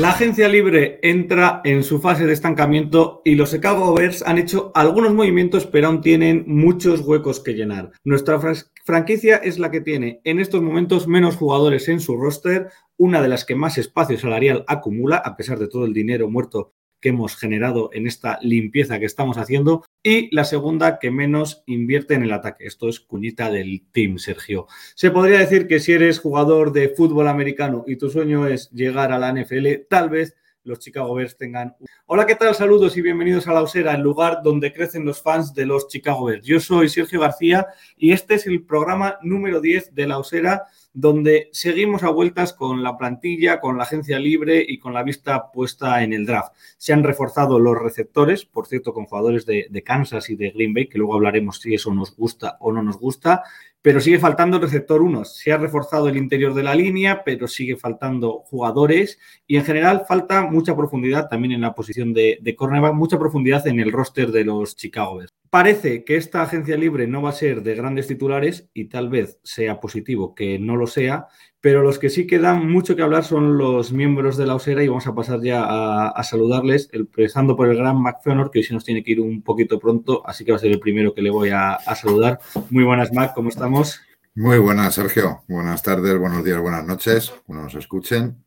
La agencia libre entra en su fase de estancamiento y los Chicago Bears han hecho algunos movimientos, pero aún tienen muchos huecos que llenar. Nuestra fran- franquicia es la que tiene en estos momentos menos jugadores en su roster, una de las que más espacio salarial acumula, a pesar de todo el dinero muerto que hemos generado en esta limpieza que estamos haciendo, y la segunda que menos invierte en el ataque. Esto es cuñita del team, Sergio. Se podría decir que si eres jugador de fútbol americano y tu sueño es llegar a la NFL, tal vez los Chicago Bears tengan. Hola, ¿qué tal? Saludos y bienvenidos a La Osera, el lugar donde crecen los fans de los Chicago Bears. Yo soy Sergio García y este es el programa número 10 de La Osera, donde seguimos a vueltas con la plantilla, con la agencia libre y con la vista puesta en el draft. Se han reforzado los receptores, por cierto, con jugadores de, de Kansas y de Green Bay, que luego hablaremos si eso nos gusta o no nos gusta pero sigue faltando el receptor 1. Se ha reforzado el interior de la línea, pero sigue faltando jugadores y en general falta mucha profundidad también en la posición de, de cornerback, mucha profundidad en el roster de los Chicago Bears. Parece que esta agencia libre no va a ser de grandes titulares y tal vez sea positivo que no lo sea, pero los que sí quedan mucho que hablar son los miembros de la Osera y vamos a pasar ya a, saludarles, empezando por el gran McFenor, que hoy sí nos tiene que ir un poquito pronto, así que va a ser el primero que le voy a, a saludar. Muy buenas, Mac, ¿cómo estamos? Muy buenas, Sergio. Buenas tardes, buenos días, buenas noches, cuando nos escuchen.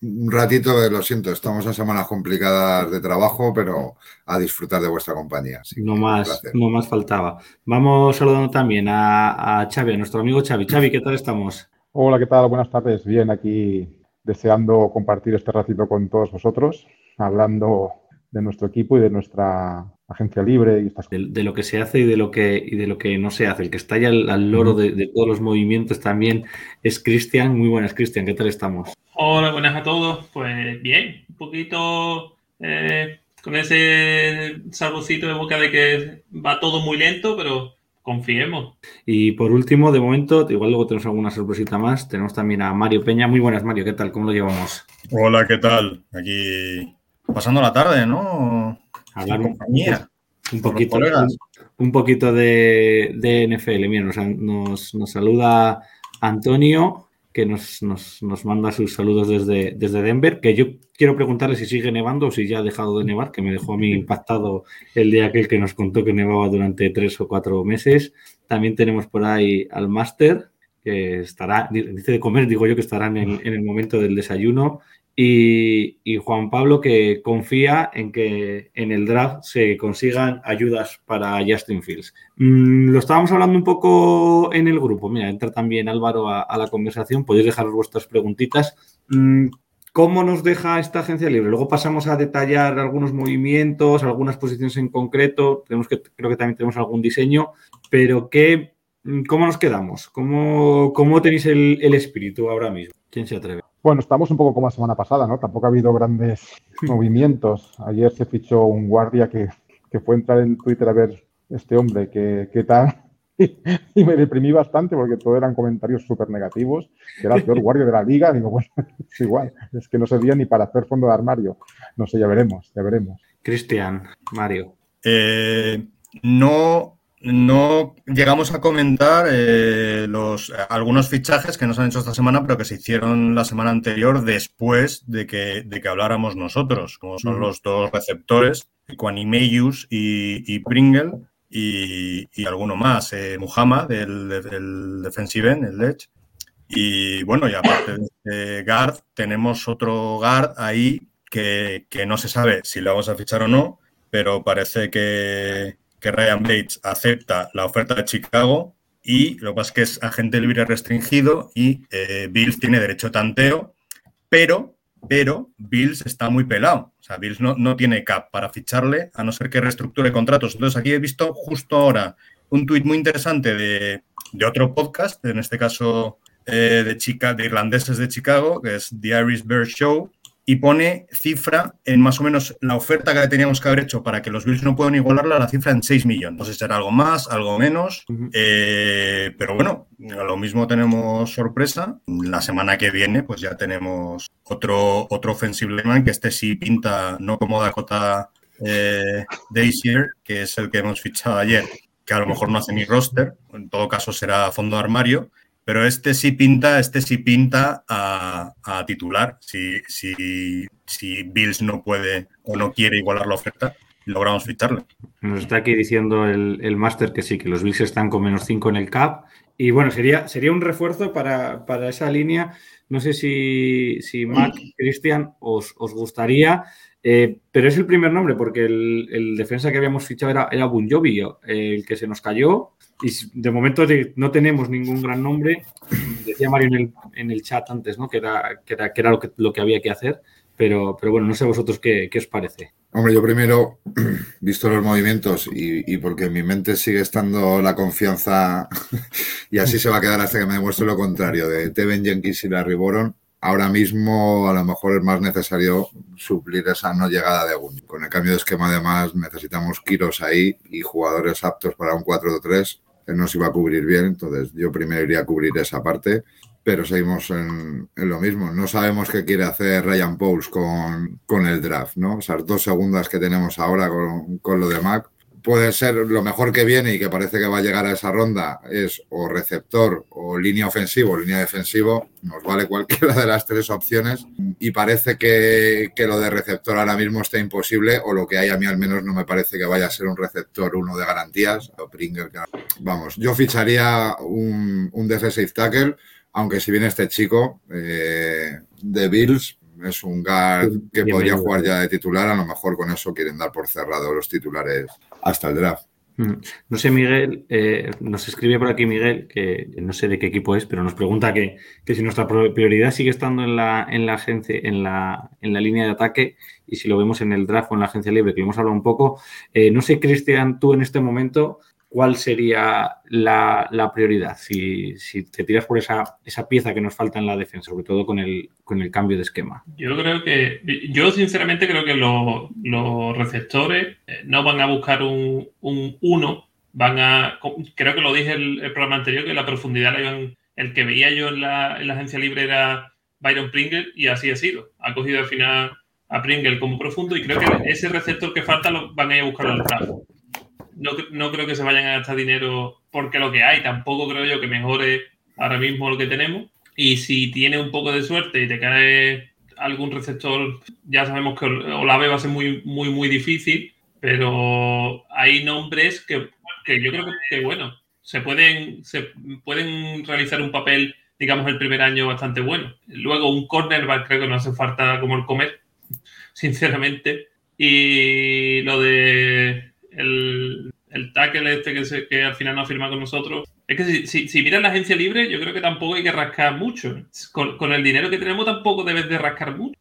Un ratito, lo siento, estamos en semanas complicadas de trabajo, pero a disfrutar de vuestra compañía. No más, no más faltaba. Vamos saludando también a, a Xavi, a nuestro amigo Xavi. Xavi, ¿qué tal estamos? Hola, ¿qué tal? Buenas tardes. Bien, aquí deseando compartir este ratito con todos vosotros, hablando de nuestro equipo y de nuestra agencia libre y estas De, de lo que se hace y de lo que, y de lo que no se hace. El que está ya al, al loro de, de todos los movimientos también es Cristian. Muy buenas, Cristian, ¿qué tal estamos? Hola, buenas a todos. Pues bien, un poquito eh, con ese saborcito de boca de que va todo muy lento, pero confiemos. Y por último, de momento, igual luego tenemos alguna sorpresita más. Tenemos también a Mario Peña. Muy buenas, Mario, ¿qué tal? ¿Cómo lo llevamos? Hola, ¿qué tal? Aquí pasando la tarde, ¿no? Hablar un, compañía. un poquito, colegas. un, un poquito de, de NFL. Mira, nos, nos- nos saluda Antonio, que nos, nos- nos manda sus saludos desde, desde Denver, que yo quiero preguntarle si sigue nevando o si ya ha dejado de nevar, que me dejó a mí impactado el día aquel que nos contó que nevaba durante tres o cuatro meses. También tenemos por ahí al máster, que estará, dice de comer, digo yo que estará en el, en el momento del desayuno. Y, Juan Pablo que confía en que en el draft se consigan ayudas para Justin Fields. Mm, lo estábamos hablando un poco en el grupo. Mira, entra también Álvaro a, a la conversación. Podéis dejar vuestras preguntitas. Mm, ¿Cómo nos deja esta agencia libre? Luego pasamos a detallar algunos movimientos, algunas posiciones en concreto. Tenemos que, creo que también tenemos algún diseño, pero ¿qué, mm, ¿cómo nos quedamos? ¿Cómo, cómo tenéis el, el espíritu ahora mismo? ¿Quién se atreve? Bueno, estamos un poco como la semana pasada, ¿no? Tampoco ha habido grandes movimientos. Ayer se fichó un guardia que, que fue a entrar en Twitter a ver este hombre qué, qué tal. Y me deprimí bastante porque todo eran comentarios súper negativos. Que era el peor guardia de la liga. Digo, bueno, es igual. Es que no servía ni para hacer fondo de armario. No sé, ya veremos, ya veremos. Cristian, Mario. Eh, no, no llegamos a comentar eh, los, algunos fichajes que nos han hecho esta semana, pero que se hicieron la semana anterior después de que, de que habláramos nosotros, como son Ujú. los dos receptores, Quanimeius y, y Pringle, y, y alguno más, eh, Muhammad, el, el defensive end, el Edge. Y bueno, y aparte de este guard, tenemos otro guard ahí que, que no se sabe si lo vamos a fichar o no, pero parece que, que Ryan Bates acepta la oferta de Chicago y lo que pasa es que es agente libre restringido y eh, Bills tiene derecho a tanteo, pero pero Bills está muy pelado. O sea, Bills no, no tiene cap para ficharle, a no ser que reestructure contratos. Entonces, aquí he visto justo ahora un tuit muy interesante de, de otro podcast, en este caso eh, de, chica, de irlandeses de Chicago, que es The Irish Bear Show, y pone cifra en más o menos la oferta que teníamos que haber hecho para que los Bills no puedan igualarla, la cifra en 6 millones. No sé si será algo más, algo menos, eh, pero bueno, a lo mismo tenemos sorpresa. La semana que viene, pues ya tenemos otro, otro offensive lineman que este sí pinta, no como Dakota eh, Dacier, que es el que hemos fichado ayer, que a lo mejor no hace ni roster, en todo caso será fondo de armario, pero este sí pinta, este sí pinta a, titular. Si, si, si, Bills no puede o no quiere igualar la oferta, logramos ficharle. Nos está aquí diciendo el, el máster que sí, que los Bills están con menos 5 en el cap. Y bueno, sería, sería un refuerzo para, para esa línea. No sé si, si Mac, Cristian, os, os gustaría. Eh, pero es el primer nombre, porque el, el, defensa que habíamos fichado era, era Bunjovi, el que se nos cayó. Y de momento no tenemos ningún gran nombre. Decía Mario en el, en el chat antes, ¿no? Que era, que era, que era lo, que, lo que había que hacer. Pero, pero bueno, no sé vosotros qué, qué os parece. Hombre, yo primero, visto los movimientos y, y, porque en mi mente sigue estando la confianza, y así se va a quedar hasta que me demuestre lo contrario, de Teven Jenkins y Larry Boron, ahora mismo a lo mejor es más necesario suplir esa no llegada de Gun. Con el cambio de esquema, además, necesitamos kilos ahí y jugadores aptos para un 4-3 que no se iba a cubrir bien. Entonces, yo primero iría a cubrir esa parte, pero seguimos en, lo mismo. No sabemos qué quiere hacer Ryan Pauls con, con el draft, ¿no? Esas dos segundas que tenemos ahora con, con lo de Mac puede ser lo mejor que viene y que parece que va a llegar a esa ronda es o receptor o línea ofensivo o línea defensivo, nos vale cualquiera de las tres opciones y parece que, que, lo de receptor ahora mismo está imposible o lo que hay a mí al menos no me parece que vaya a ser un receptor uno de garantías o Pringle, vamos, yo ficharía un, un defensive tackle aunque si viene este chico eh, de Bills es un guard que Bienvenido. podría jugar ya de titular, a lo mejor con eso quieren dar por cerrado los titulares hasta el draft. No sé, Miguel, eh, nos escribe por aquí Miguel, que no sé de qué equipo es, pero nos pregunta que, que si nuestra prioridad sigue estando en la, en la agencia, en la, en la línea de ataque y si lo vemos en el draft o en la agencia libre, que hemos hablado un poco. Eh, no sé, Cristian, tú en este momento, ¿cuál sería la, la prioridad? Si, si, te tiras por esa, esa pieza que nos falta en la defensa, sobre todo con el, con el cambio de esquema. Yo creo que, yo sinceramente creo que los, los receptores eh, no van a buscar un, un uno, van a, creo que lo dije el, el programa anterior, que la profundidad la iban, el que veía yo en la, en la agencia libre era Byron Pringle y así ha sido. Ha cogido al final a Pringle como profundo y creo que ese receptor que falta lo van a ir a buscar al draft no, no, creo que se vayan a gastar dinero porque lo que hay, tampoco creo yo que mejore ahora mismo lo que tenemos. Y si tiene un poco de suerte y te cae algún receptor, ya sabemos que Olave va a ser muy, muy, muy difícil, pero hay nombres que, que yo creo que, bueno, se pueden, se pueden realizar un papel, digamos, el primer año bastante bueno. Luego un cornerback creo que no hace falta como el comer, sinceramente. Y lo de el, el tackle este que, se, que, al final no firma con nosotros. Es que si, si, si, miras la agencia libre, yo creo que tampoco hay que rascar mucho. Con, con el dinero que tenemos tampoco debes de rascar mucho.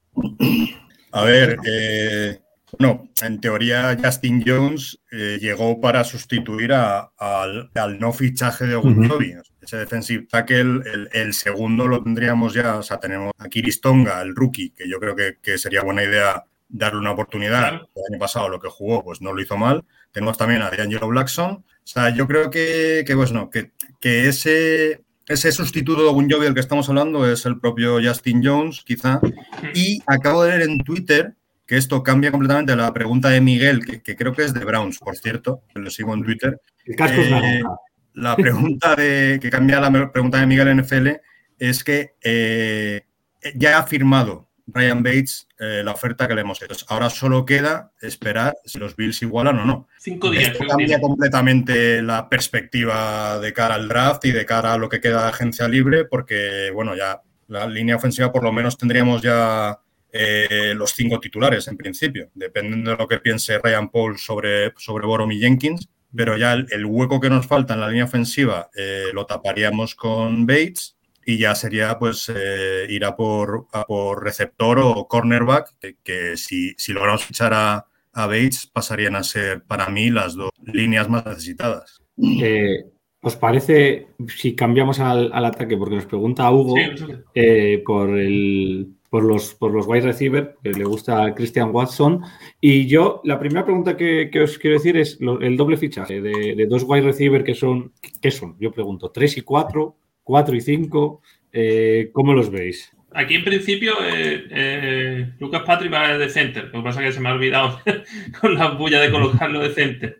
A ver, eh, no, en teoría Justin Jones eh, llegó para sustituir a, a, al, al, no fichaje de Ogunjobi. Uh -huh. Ese defensive tackle, el, el, segundo lo tendríamos ya, o sea, tenemos a Kiristonga, el rookie, que yo creo que, que sería buena idea darle una oportunidad. Claro. El año pasado lo que jugó, pues no lo hizo mal. Tenemos también a D'Angelo Blackson. O sea, yo creo que, que pues no, que, que ese, ese sustituto de Gunjovi del que estamos hablando es el propio Justin Jones, quizá. Y acabo de leer en Twitter que esto cambia completamente la pregunta de Miguel, que, que creo que es de Browns, por cierto, que lo sigo en Twitter. El casco eh, es la pregunta de que cambia la pregunta de Miguel NFL es que eh, ya ha firmado Ryan Bates eh, la oferta que le hemos hecho. Ahora solo queda esperar si los Bills igualan o no. Cinco días. Esto cambia completamente la perspectiva de cara al draft y de cara a lo que queda de agencia libre, porque, bueno, ya la línea ofensiva por lo menos tendríamos ya eh, los cinco titulares en principio, dependiendo de lo que piense Ryan Paul sobre, sobre Borom y Jenkins. Pero ya el, el, hueco que nos falta en la línea ofensiva eh, lo taparíamos con Bates y ya sería pues eh, ir a por, a por receptor o cornerback, que, que si, si logramos fichar a, a Bates pasarían a ser para mí las dos líneas más necesitadas. Eh, ¿Os parece si cambiamos al, al ataque? Porque nos pregunta Hugo Sí, eh, por, el, por, los, por los wide receiver, que le gusta a Christian Watson. Y yo, la primera pregunta que, que os quiero decir es lo- el doble fichaje de, de dos wide receiver que son, ¿qué son? Yo pregunto, ¿3 y 4? ¿4 y 5? Eh, ¿Cómo los veis? Aquí en principio eh, eh, Lucas Patrick va de center. Lo que pasa es que se me ha olvidado con la bulla de colocarlo de center.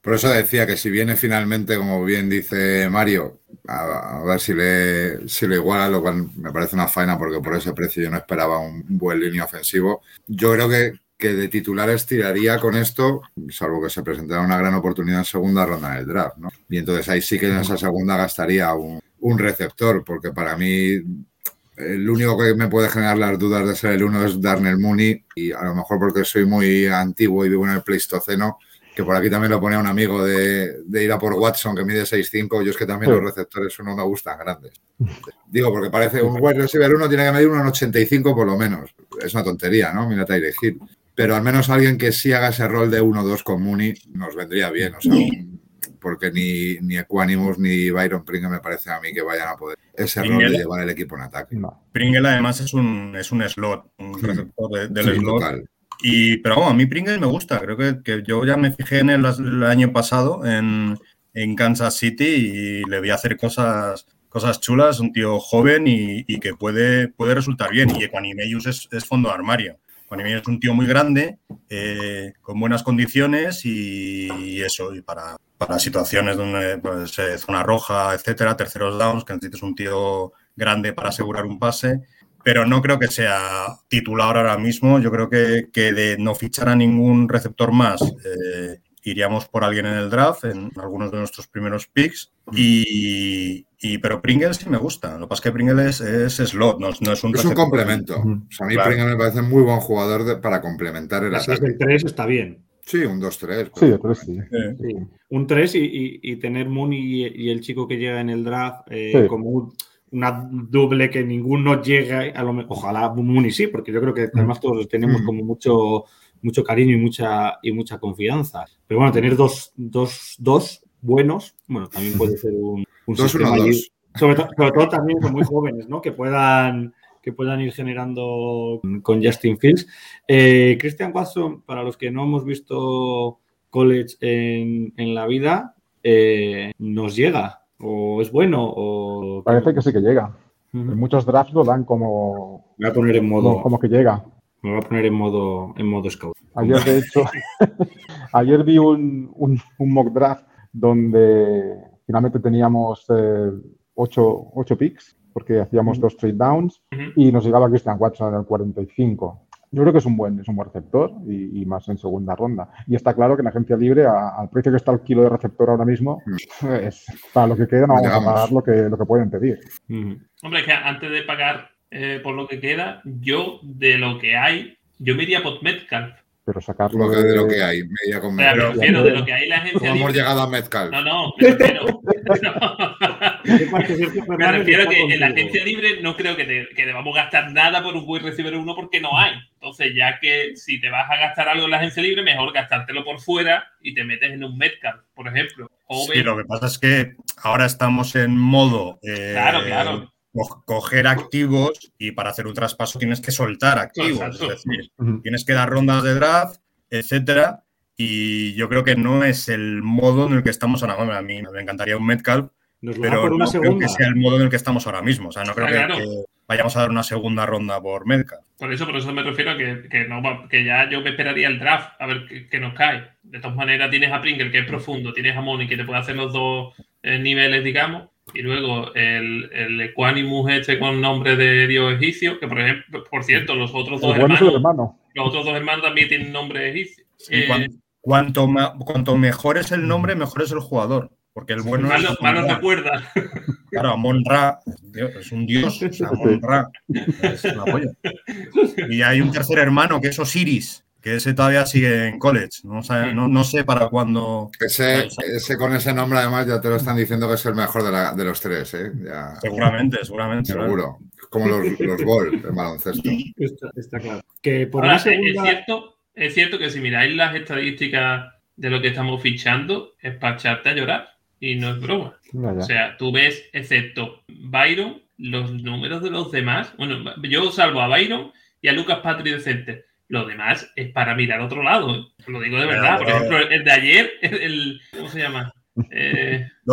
Por eso decía que si viene finalmente, como bien dice Mario, a, a ver si le, si le iguala, lo cual me parece una faena porque por ese precio yo no esperaba un buen línea ofensivo. Yo creo que, que de titulares tiraría con esto, salvo que se presentara una gran oportunidad en segunda ronda del draft, ¿no? Y entonces ahí sí que en esa segunda gastaría un, un receptor, porque para mí el único que me puede generar las dudas de ser el uno es Darnell Mooney, y a lo mejor porque soy muy antiguo y vivo en el Pleistoceno, que por aquí también lo ponía un amigo de, de ir a por Watson, que mide 6'5, yo es que también Sí. los receptores uno me gustan grandes. Digo, porque parece un wide receiver uno tiene que medir 1,85 por lo menos. Es una tontería, ¿no? Mira Tyre Hill. Pero al menos alguien que sí haga ese rol de 1-2 con Mooney nos vendría bien. O sea, un- porque ni, ni Equanimus ni Byron Pringle me parece a mí que vayan a poder ese rol de Pringle. llevar el equipo en ataque. No. Pringle además es un, es un slot, un receptor de- del Sí, slot. total. Y, pero vamos, a mí Pringle me gusta. Creo que, que yo ya me fijé en las- el año pasado en, en Kansas City y le vi hacer cosas, cosas chulas. Un tío joven y, y que puede, puede resultar bien. Y Equanimeus es, es fondo de armario. Es un tío muy grande, eh, con buenas condiciones y, y eso. Y para, para situaciones donde, pues, eh, zona roja, etcétera, terceros downs, que necesites un tío grande para asegurar un pase pero no creo que sea titular ahora mismo. Yo creo que, que de no fichar a ningún receptor más, eh, iríamos por alguien en el draft, en algunos de nuestros primeros picks. Y, y- pero Pringle sí me gusta. Lo que pasa es que Pringle es, es slot, no, no es un Es un complemento. Ujú. O sea, a mí Claro. Pringle me parece muy buen jugador de- para complementar el ataque. el 3 está bien. Sí, un 2-3. Sí, pero sí. Eh, Sí. Un 3 y, y- y tener Mooney y, y el chico que llega en el draft eh, Sí. como un- una doble que ninguno llegue, a lo ojalá Mooney sí, porque yo creo que además todos tenemos como mucho, mucho cariño y mucha, y mucha confianza. Pero bueno, tener dos, dos, dos buenos, bueno, también puede ser un, un Dos, sistema uno, allí. dos. Sobre, to- sobre todo también con muy jóvenes, ¿no? Que puedan, que puedan ir generando con Justin Fields. Eh, Christian Watson, para los que no hemos visto college en, en la vida, eh, nos llega. O es bueno, o. Parece que sí que llega. En muchos drafts lo dan como, Me voy a poner en modo. como, como que llega. Me voy a poner en modo, en modo scout. Ayer, de hecho, ayer vi un, un- un mock draft donde finalmente teníamos eh, ocho, ocho picks, porque hacíamos dos trade downs, y nos llegaba Christian Watson en el 45. Yo creo que es un buen, es un buen receptor y, y más en segunda ronda. Y está claro que en agencia libre, a- al precio que está el kilo de receptor ahora mismo, es, para lo que queda no vamos a pagar lo que, lo que pueden pedir. Ujú. Hombre, es que antes de pagar eh, por lo que queda, yo de lo que hay, yo me iría por Metcalf. Pero sacarlo Lo que, de lo que hay. Media con O sea, me media. refiero de lo que hay la ¿Cómo agencia hemos libre. llegado a Metcalf? No, no, me refiero. me Me refiero que en la agencia libre no creo que, te- que debamos gastar nada por un wide receiver uno porque no hay. Entonces, ya que si te vas a gastar algo en la agencia libre, mejor gastártelo por fuera y te metes en un Metcalf, por ejemplo. O Sí, lo que pasa es que ahora estamos en modo eh, Claro, claro. Co- coger activos y para hacer un traspaso tienes que soltar activos. Exacto. Es decir, Ujú. tienes que dar rondas de draft, etcétera. Y yo creo que no es el modo en el que estamos ahora. Bueno, a mí me encantaría un Metcalf, Nos lo da pero por una no creo segunda. que sea el modo en el que estamos ahora mismo. O sea, no creo Ah, que, claro. que vayamos a dar una segunda ronda por Metcalf. Por eso, por eso me refiero a que, que no que ya yo me esperaría el draft a ver qué, nos cae. De todas maneras, tienes a Pringle, que es profundo, tienes a Money, que te puede hacer los dos eh, niveles, digamos, y luego el, el Equanimus este con nombre de dios egipcio, que por ejemplo, por cierto, los otros dos es hermanos, hermano. los otros dos hermanos también tienen nombre egipcio. Sí, Eh, cuan- cuanto, ma- cuanto mejor es el nombre, mejor es el jugador. Porque el bueno mal, es. mal nos Amon-Ra. recuerda. Claro, Amon Ra es un dios. o sea, Amon Ra es la polla. Y hay un tercer hermano que es Osiris. Que ese todavía sigue en college. No, sé, no, no sé para cuándo. Ese, ese, con ese nombre, además, ya te lo están diciendo que es el mejor de, la, de los tres. ¿eh? Ya, seguramente, seguramente. Seguro. Como los, los gol en baloncesto. Está, está, claro. Que por Ahora, segunda... es, cierto, es cierto que si miráis las estadísticas de lo que estamos fichando, es para echarte a llorar. Y no es broma. Vaya. O sea, tú ves, excepto Byron, los números de los demás. Bueno, yo salvo a Byron y a Lucas Patrick de Center. Lo demás es para mirar a otro lado. Lo digo de verdad. Por ejemplo, el de ayer, el, ¿cómo se llama? Eh,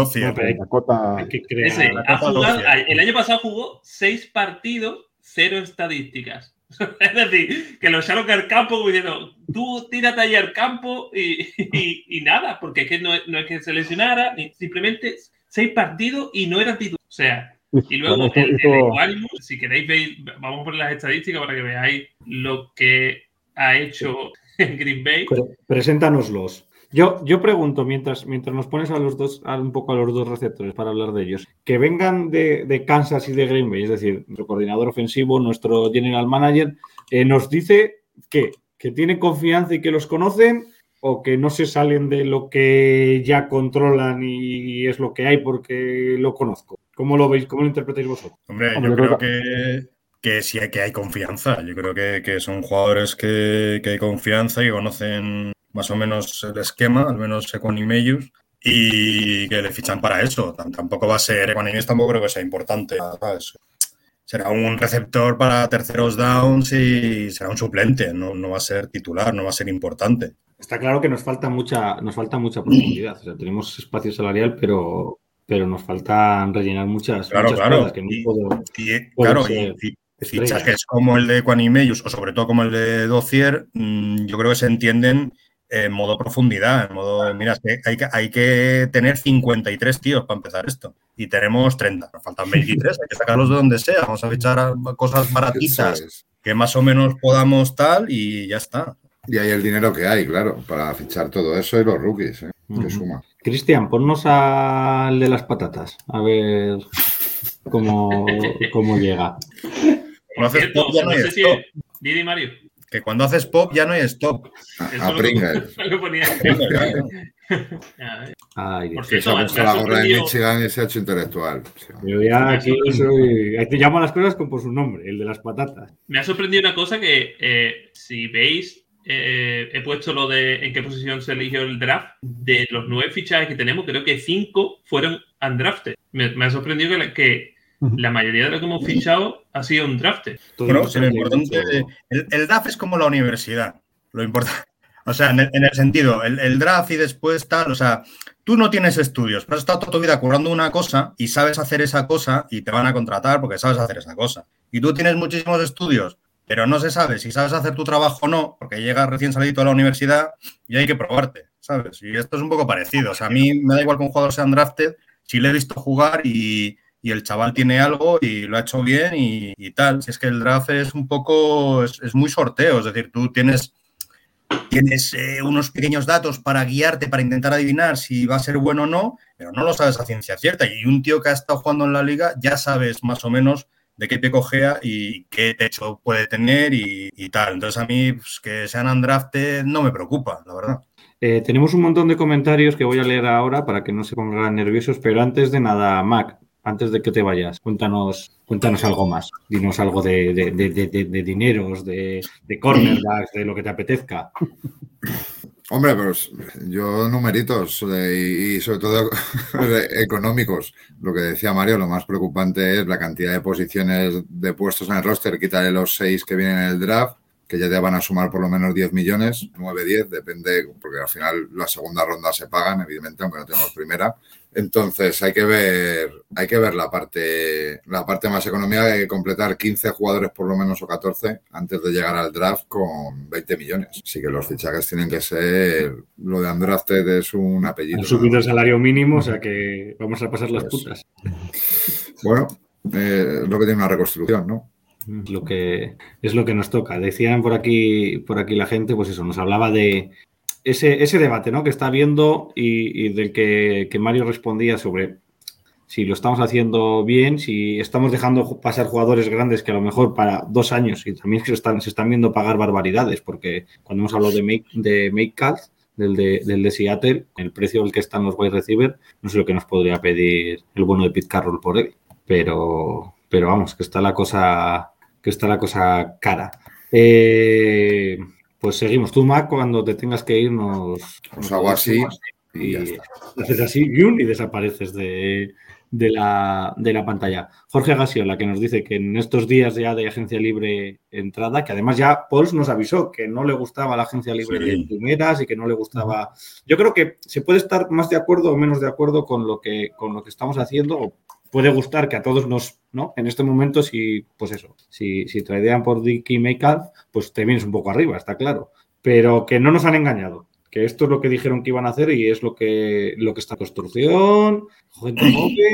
Hay que crear- ese, la ha jugado- el año pasado jugó seis partidos, cero estadísticas. Es decir, que lo echaron al campo diciendo, tú tírate ahí al campo y, y- y nada, porque es que no, es- no es que se lesionara, ni- simplemente seis partidos y no era titular. O sea, y luego Bueno, esto- el, el esto- si queréis ver, vamos a poner las estadísticas para que veáis lo que ha hecho en Green Bay. Pre- Preséntanoslos. Yo, yo pregunto, mientras, mientras nos pones a los dos, a un poco a los dos receptores para hablar de ellos, que vengan de, de Kansas y de Green Bay, es decir, nuestro coordinador ofensivo, nuestro general manager, eh, nos dice que, que tiene confianza y que los conocen o que no se salen de lo que ya controlan y es lo que hay porque lo conozco. ¿Cómo lo veis? ¿Cómo lo interpretáis vosotros? Hombre, Hombre, yo creo que, que sí hay, que hay confianza. Yo creo que, que son jugadores que, que hay confianza y conocen más o menos el esquema, al menos Equanimeius, y que le fichan para eso. Tam- Tampoco va a ser, Equanimeius tampoco creo que sea importante. ¿sabes? Será un receptor para terceros downs y será un suplente, no, no va a ser titular, no va a ser importante. Está claro que nos falta mucha, nos falta mucha profundidad. O sea, tenemos espacio salarial, pero, pero nos faltan rellenar muchas, Claro, muchas claro. plazas que no Y- puedo- Y, Puede claro, y, y. fichajes como el de Quanimeius o sobre todo como el de Dozier, mm, yo creo que se entienden en modo profundidad, en modo, mira, es que hay que, hay que tener 53 tíos para empezar esto y tenemos 30, nos faltan 23, hay que sacarlos de donde sea, vamos a fichar a- cosas baratitas es. que más o menos podamos tal y ya está. Y hay el dinero que hay, claro, para fichar todo eso y los rookies, ¿eh? que suma. Cristian, ponnos al de las patatas, a ver cómo, cómo llega. Cuando haces Cierto, pop ya no no hay sé si stop, Didi Mario. que cuando haces pop ya no hay stop. A, Eso a lo- Pringles. lo ponía. Ah, Ay, Por Dios. Que se ha puesto la gorra de Michigan y se ha hecho intelectual. Yo ya aquí soy. Aquí te llamo a las cosas con por su nombre, el de las patatas. Me ha sorprendido una cosa que eh, si veis, eh, he puesto lo de en qué posición se eligió el draft. De los nueve fichajes que tenemos, creo que cinco fueron undrafted. Me, me ha sorprendido que la, que la mayoría de lo que hemos fichado ha sido Bueno, lo que- importante, el, el draft es como la universidad. Lo importante, o sea, en el, en el sentido, el, el draft y después tal, o sea, tú no tienes estudios, pero has estado toda tu vida currando una cosa y sabes hacer esa cosa y te van a contratar porque sabes hacer esa cosa. Y tú tienes muchísimos estudios, pero no se sabe si sabes hacer tu trabajo o no, porque llegas recién salido de la universidad y hay que probarte, ¿sabes? Y esto es un poco parecido. O sea, a mí me da igual que un jugador sea undrafted si le he visto jugar y, y el chaval tiene algo y lo ha hecho bien y, tal. Si es que el draft es un poco, es, muy sorteo, es decir, tú tienes, tienes eh, unos pequeños datos para guiarte, para intentar adivinar si va a ser bueno o no, pero no lo sabes a ciencia cierta. Y un tío que ha estado jugando en la liga ya sabes más o menos de qué pie cojea y qué techo puede tener y, y tal. Entonces a mí pues, que sean undrafted no me preocupa, la verdad. Eh, tenemos un montón de comentarios que voy a leer ahora para que no se pongan nerviosos, pero antes de nada, Mac, antes de que te vayas, cuéntanos, cuéntanos algo más. Dinos algo de, de, de, de, dineros, de, cornerbacks, de lo que te apetezca. Hombre, pues yo numeritos eh, y, sobre todo económicos. Lo que decía Mario, lo más preocupante es la cantidad de posiciones de puestos en el roster. Quítale los seis que vienen en el draft, que ya te van a sumar por lo menos 10 millones, 9, 10, depende, porque al final la segunda ronda se pagan, evidentemente, aunque no tenemos primera. Entonces hay que ver, hay que ver la parte, la parte más económica, hay que completar 15 jugadores por lo menos o 14 antes de llegar al draft con 20 millones. Así que los fichajes tienen que ser, lo de undrafted es un apellido. Han subido ¿no? el salario mínimo, o sea que vamos a pasar las Pues- putas. Bueno, eh, es lo que tiene una reconstrucción, ¿no? Lo que es lo que nos toca. Decían por aquí, por aquí la gente, pues eso, nos hablaba de ese, ese debate ¿no? que está habiendo y, del que, que Mario respondía sobre si lo estamos haciendo bien, si estamos dejando pasar jugadores grandes que a lo mejor para dos años y también se están, se están viendo pagar barbaridades, porque cuando hemos hablado de Make, de make Cards, del de, del de Seattle, el precio al que están los wide receiver, no sé lo que nos podría pedir el bueno de Pete Carroll por él, pero, pero vamos, que está la cosa, que está la cosa cara. Eh, pues seguimos. Tú, Mac, cuando te tengas que ir, nos. Pues hago así y, haces así y desapareces de, de, la, de la pantalla. Jorge Gasiola, que nos dice que en estos días ya de agencia libre entrada, que además ya Pauls nos avisó que no le gustaba la agencia libre de primeras y que no le gustaba. Yo creo que se puede estar más de acuerdo o menos de acuerdo con lo que, con lo que estamos haciendo. Puede gustar que a todos nos, ¿no? En este momento, si, pues eso, si, si tradean por Dicky Makeup, pues te vienes un poco arriba, está claro. Pero que no nos han engañado que esto es lo que dijeron que iban a hacer y es lo que, lo que está construcción,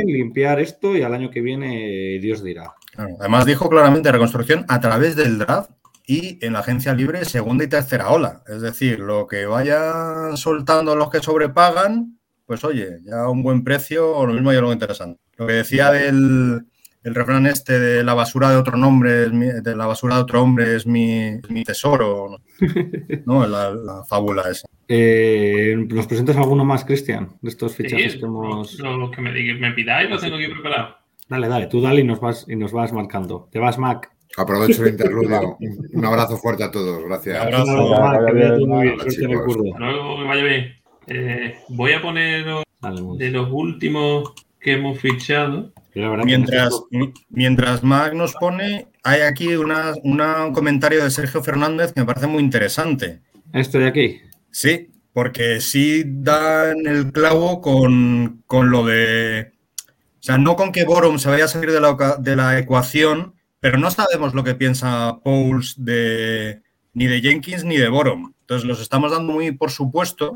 limpiar esto y al año que viene Dios dirá. además dijo claramente reconstrucción a través del draft y en la agencia libre segunda y tercera ola. Es decir, lo que vayan soltando los que sobrepagan, pues oye, ya un buen precio o lo mismo ya lo interesante. Lo que decía del, el refrán este de la basura de otro nombre, es mi, de la basura de otro hombre es mi, mi tesoro, ¿no? La, fábula esa. Eh, ¿Nos presentas alguno más, Cristian, de estos fichajes que hemos...? Lo, que me, me pidáis lo tengo aquí preparado. Dale, dale, tú dale y nos vas, y nos vas marcando. Te vas, Mac. Aprovecho el interludio. Un abrazo fuerte a todos. Gracias. Un abrazo, Mac, que vaya muy bien. Suerte en el curso. Luego que vaya bien. Eh, voy a poner de los últimos que hemos fichado. Mientras, mientras Mac nos pone, hay aquí una, un comentario de Sergio Fernández que me parece muy interesante. ¿Esto de aquí? Sí, porque sí dan el clavo con, lo de. O sea, no con que Borom se vaya a salir de la, de la ecuación, pero no sabemos lo que piensa Pauls de, ni de Jenkins ni de Borom. Entonces los estamos dando muy por supuesto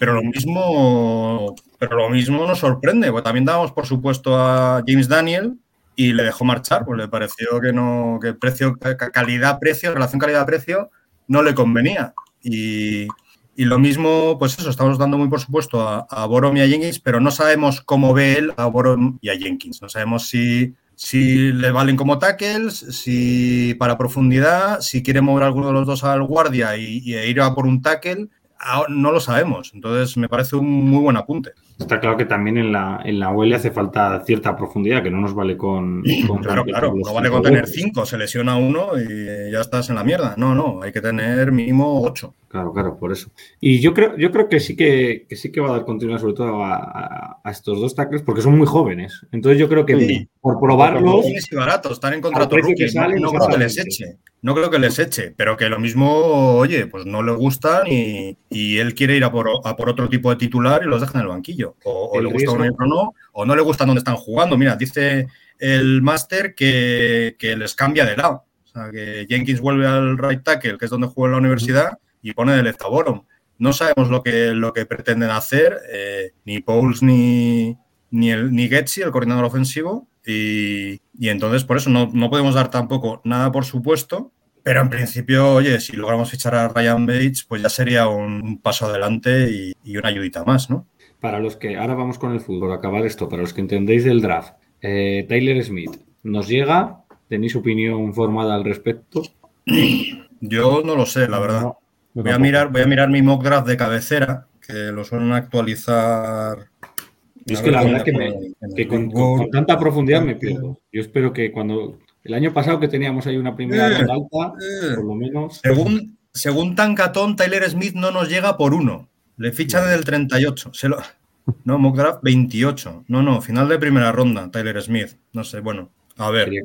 pero lo mismo, pero lo mismo nos sorprende, porque también dábamos por supuesto a James Daniel y le dejó marchar, pues le pareció que no, que precio, calidad-precio, relación calidad-precio, no le convenía. Y, lo mismo, pues eso, estamos dando muy por supuesto a, a, Borom y a Jenkins, pero no sabemos cómo ve él a Borom y a Jenkins. No sabemos si, si le valen como tackles, si para profundidad, si quiere mover alguno de los dos al guardia y, y ir a por un tackle no lo sabemos. Entonces, me parece un muy buen apunte. Está claro que también en la, en la OL hace falta cierta profundidad, que no nos vale con. claro, claro. No vale con tener cinco, se lesiona uno y ya estás en la mierda. No, no, hay que tener mínimo ocho. Claro, claro, por eso. Y yo creo, yo creo que sí que, sí que va a dar continuidad, sobre todo a, estos dos tackles, porque son muy jóvenes. Entonces, yo creo que por probarlos. y baratos, están en contrato rookie, no, no, les eche no creo que les eche, pero que lo mismo, oye, pues no le gustan y, él quiere ir a por, otro tipo de titular y los deja en el banquillo. O, le gusta uno o no, o no le gusta donde están jugando. Mira, dice el máster que, les cambia de lado. O sea, que Jenkins vuelve al right tackle, que es donde juega en la universidad, y pone de left No sabemos lo que, lo que pretenden hacer, eh, ni Pauls ni, ni, el, ni Getsi, el coordinador ofensivo, y, entonces, por eso no, podemos dar tampoco nada por supuesto, pero en principio, oye, si logramos fichar a Ryan Bates, pues ya sería un paso adelante y, una ayudita más, ¿no? Para los que, ahora vamos con el fútbol, acabar esto, para los que entendéis del draft, eh, Tyler Smith, ¿nos llega? ¿Tenéis opinión formada al respecto? Yo no lo sé, la verdad. Voy, a mirar, voy a mirar mi mock draft de cabecera, que lo suelen actualizar es que la verdad que, con, tanta profundidad me pierdo. Yo espero que cuando el año pasado que teníamos ahí una primera eh, alta, eh. por lo menos. Según, según Tancatón, Tyler Smith no nos llega por uno. Le fichan en el 38. Se lo, no, Mockdraft 28. No, no, final de primera ronda, Tyler Smith. No sé, bueno, a ver. Sería,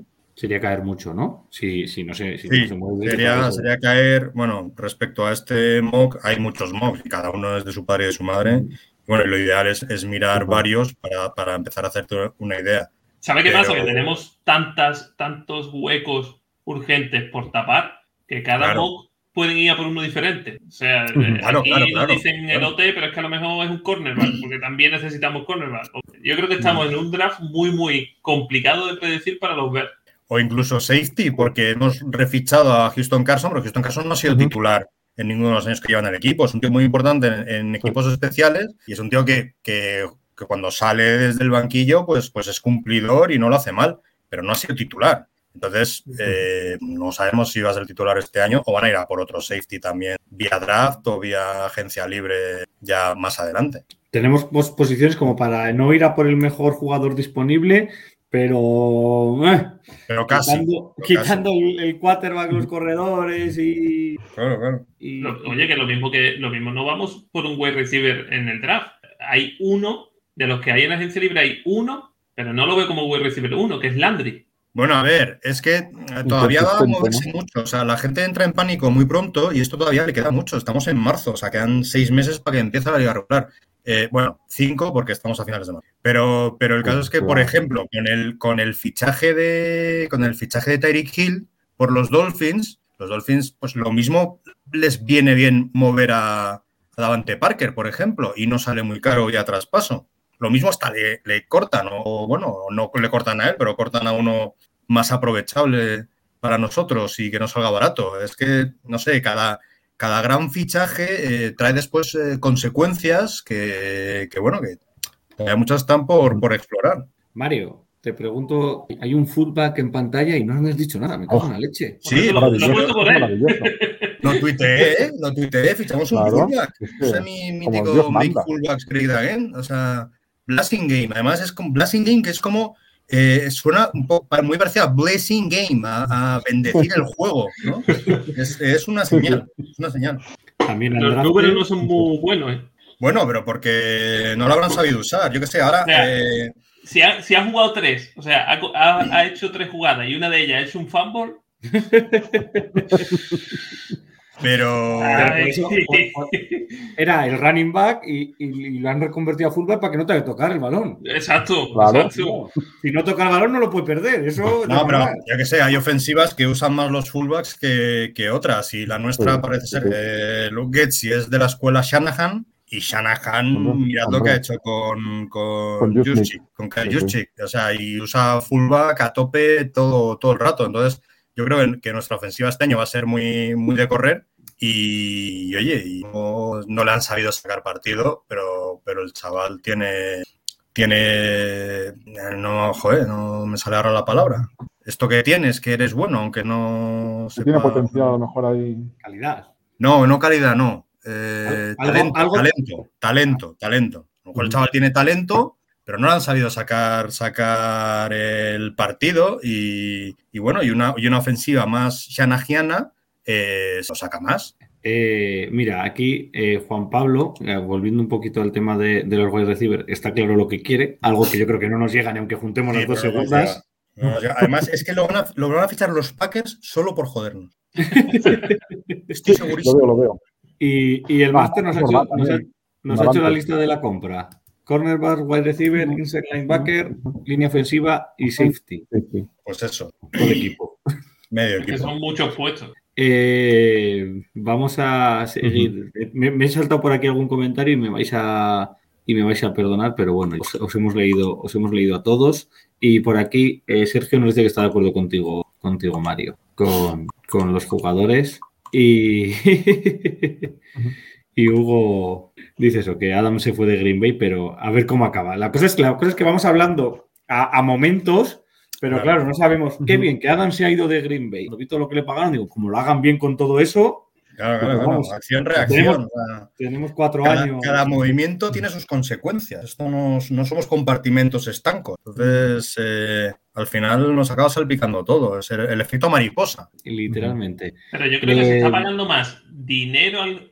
caer mucho, ¿no? Si, si no sé. Si se mueve sería, sería caer, bueno, respecto a este mock, hay muchos mocks, cada uno es de su padre y de su madre. Mm. Bueno, lo ideal es, mirar varios para, empezar a hacerte una idea. ¿Sabe qué pasa? Que tenemos tantas, tantos huecos urgentes por tapar que cada mock pueden ir a por uno diferente. O sea, eh, aquí nos dicen el OT, pero es que a lo mejor es un cornerback, porque también necesitamos cornerback. Yo creo que estamos en un draft muy, muy complicado de predecir para los ver. O incluso safety, porque hemos refichado a Houston Carson, pero Houston Carson no ha sido titular en ninguno de los años que llevan el equipo. Es un tío muy importante en, equipos especiales y es un tío que, que cuando sale desde el banquillo, pues, pues es cumplidor y no lo hace mal, pero no ha sido titular. Entonces, eh, no sabemos si va a ser titular este año o van a ir a por otro safety también, vía draft o vía agencia libre ya más adelante. Tenemos dos posiciones como para no ir a por el mejor jugador disponible, pero. eh, Pero casi. quitando pero quitando el, el quarterback, los corredores y. Claro, claro. y- Lo- Oye, que lo mismo que lo mismo no vamos por un wide receiver en el draft. Hay uno, de los que hay en la agencia libre, hay uno, pero no lo veo como wide receiver uno, que es Landry. Bueno, a ver, es que eh, todavía va a moverse mucho. O sea, la gente entra en pánico muy pronto y esto todavía le queda mucho. Estamos en marzo, o sea, quedan seis meses para que empiece la liga regular. Eh, bueno, cinco porque estamos a finales de marzo. Pero, pero el caso es que, por ejemplo, con el, con el fichaje de con el fichaje de Tyreek Hill por los Dolphins, los Dolphins, pues lo mismo les viene bien mover a, a Davante Parker, por ejemplo, y no sale muy caro ya traspaso. Lo mismo hasta le, le cortan, o bueno, no le cortan a él, pero cortan a uno más aprovechable para nosotros y que no salga barato. Es que, no sé, cada, cada gran fichaje eh, trae después eh, consecuencias que, que, bueno, que todavía muchas están por, por explorar. Mario, te pregunto, hay un fullback en pantalla y no me has dicho nada, me cago en la leche. Sí, Lo- lo he puesto por él. maravilloso. lo tuiteé, ¿eh? lo tuiteé, fichamos un Claro, fullback. Ese es mi como mítico manda. Fullbacks Great Again. O sea, Blasting Game. Además, es como Blasting Game que es como. Eh, suena un poco muy parecido a Blessing Game, a, a bendecir el juego. ¿no? Es, es una señal. Es una señal. También Los draft- números no son muy buenos. ¿eh? Bueno, pero porque no lo habrán sabido usar. Yo qué sé, ahora. Eh, Si ha, si ha jugado tres, o sea, ha, ha- ha hecho tres jugadas y una de ellas es un fumble, pero. Ay, eso- Era el running back y, y- y lo han reconvertido a fullback para que no tenga que tocar el balón. exacto, Claro. exacto. Si no toca el balón, no lo puede perder. Eso es No, pero yo que sé, hay ofensivas que usan más los fullbacks que, que otras. Y la nuestra Sí, parece ser sí. que Luke Getzi es de la escuela Shanahan. Y Shanahan, mirad lo que ha hecho con, con, Con Juszczyk. Con Kyle. Juszczyk. O sea, y usa fullback a tope todo, todo el rato. Entonces, yo creo que- nuestra ofensiva este año va a ser muy, muy de correr. Y, y, oye, y no, no le han sabido sacar partido, pero, pero el chaval tiene, tiene, no, joder, no me sale ahora la palabra. Esto que tienes, que eres bueno, aunque no Que tiene sepa- potencial a lo mejor ahí. Calidad. No, no calidad, no. Eh, Algo- talento, algo- talento, talento, talento. A lo mejor el chaval tiene talento, pero no le han sabido sacar, sacar el partido y, y bueno, y una, y una ofensiva más shanagiana eh, se lo saca más. Eh, mira, aquí eh, Juan Pablo, eh, volviendo un poquito al tema de, de los wide receiver, está claro lo que quiere, algo que yo creo que no nos llega ni aunque juntemos las Sí, dos pero no segundas. llega. No, ya- además, es que lo van, a, lo van a fichar los Packers solo por jodernos. Estoy Lo segurísimo. veo, lo veo. Y, y el Ah, máster nos ha hecho, normal nos ha- también. nos ha hecho la lista de la compra. Cornerback, wide receiver, inside linebacker, línea ofensiva y safety. Pues eso, Todo el equipo. medio Que equipo. son muchos puestos. Eh, vamos a seguir. me, me he saltado por aquí algún comentario y me vais a y me vais a perdonar, pero bueno, os, os hemos leído, os hemos leído a todos. Y por aquí eh, Sergio nos dice que está de acuerdo contigo, contigo Mario, con, con los jugadores. Y, y Hugo dice eso, que Adam se fue de Green Bay, pero a ver cómo acaba. La cosa es que, la cosa es que vamos hablando a, a momentos, pero Claro. claro, no sabemos qué bien que Adam se ha ido de Green Bay. Lo vi todo lo que le pagaron, digo, como lo hagan bien con todo eso, Claro, claro, claro. Vamos, Acción, reacción. tenemos cuatro cada, años. cada movimiento tiene sus consecuencias. Esto no, no somos compartimentos estancos. Entonces, eh, al final nos acaba salpicando todo. Es el, el efecto mariposa. Literalmente. Pero yo creo que se está Eh, pagando más dinero al,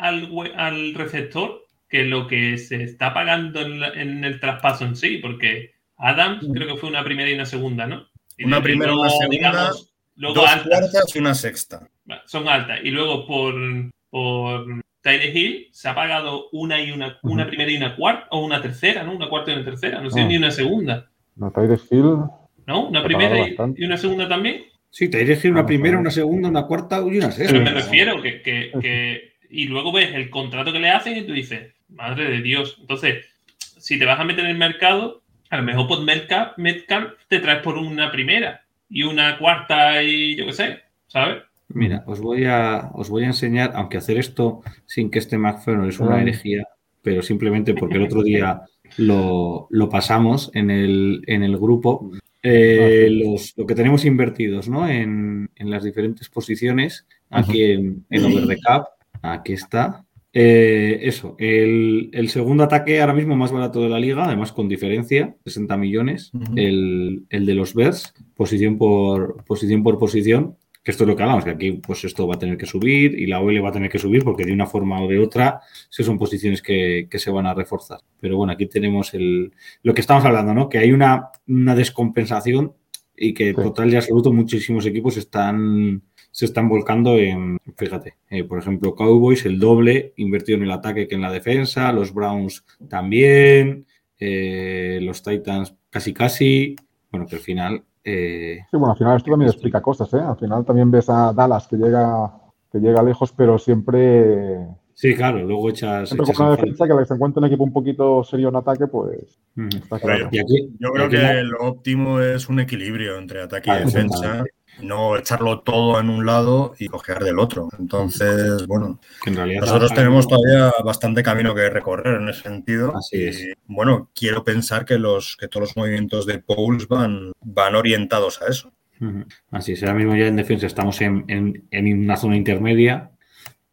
al, receptor que lo que se está pagando en, la- en el traspaso en sí, porque Adams creo que fue una primera y una segunda, ¿no? Y Una primera, una segunda, luego Dos altas, cuartas y una sexta. son altas. Y luego por, por Tyler Hill se ha pagado una y una, una primera y una cuarta, o una tercera, ¿no? Una cuarta y una tercera, no sé, Ah. ni una segunda, No, Tyreek Hill, ¿no? Una primera y una segunda también. Sí, te elegí una primera, una segunda, una cuarta y una sexta. Pero me refiero que, que- que- Y luego ves el contrato que le hacen y tú dices, madre de Dios. Entonces, si te vas a meter en el mercado, a lo mejor por Metcalf, Metcalf te traes por una primera y una cuarta y yo qué sé, ¿sabes? Mira, os voy a os voy a enseñar, aunque hacer esto sin que esté McFerrin es una herejía, pero simplemente porque el otro día lo, lo pasamos en el, en el grupo. Eh, los, lo que tenemos invertidos ¿no? en, en las diferentes posiciones, aquí en, en Over the Cap, aquí está. Eh, eso, el, el segundo ataque ahora mismo más barato de la liga, además con diferencia, 60 millones, el, el de los Bears, posición por posición por posición, que esto es lo que hablamos, que aquí pues esto va a tener que subir y la OL va a tener que subir porque de una forma o de otra sí son posiciones que, que se van a reforzar. Pero bueno, aquí tenemos el, lo que estamos hablando, ¿no? Que hay una, una descompensación y que Sí. total y absoluto muchísimos equipos están se están volcando en, fíjate, eh, por ejemplo, Cowboys el doble invertido en el ataque que en la defensa, los Browns también, eh, los Titans casi casi, bueno, que al final eh, Sí, bueno, al final esto también explica cosas, ¿eh? Al final también ves a Dallas que llega, que llega lejos, pero siempre, sí, claro, luego echas, siempre echas con una defensa que se encuentra un equipo un poquito serio en ataque, pues Ujú. está claro. Y aquí, Yo creo aquí que lo óptimo es un equilibrio entre ataque y Claro, defensa. No echarlo todo en un lado y cojear del otro. Entonces, bueno, que en realidad nosotros tenemos todavía bastante camino que recorrer en ese sentido. Así y, es. bueno, quiero pensar que los que todos los movimientos de Pauls van, van orientados a eso. Así es, ahora mismo ya en defensa estamos en, en- en una zona intermedia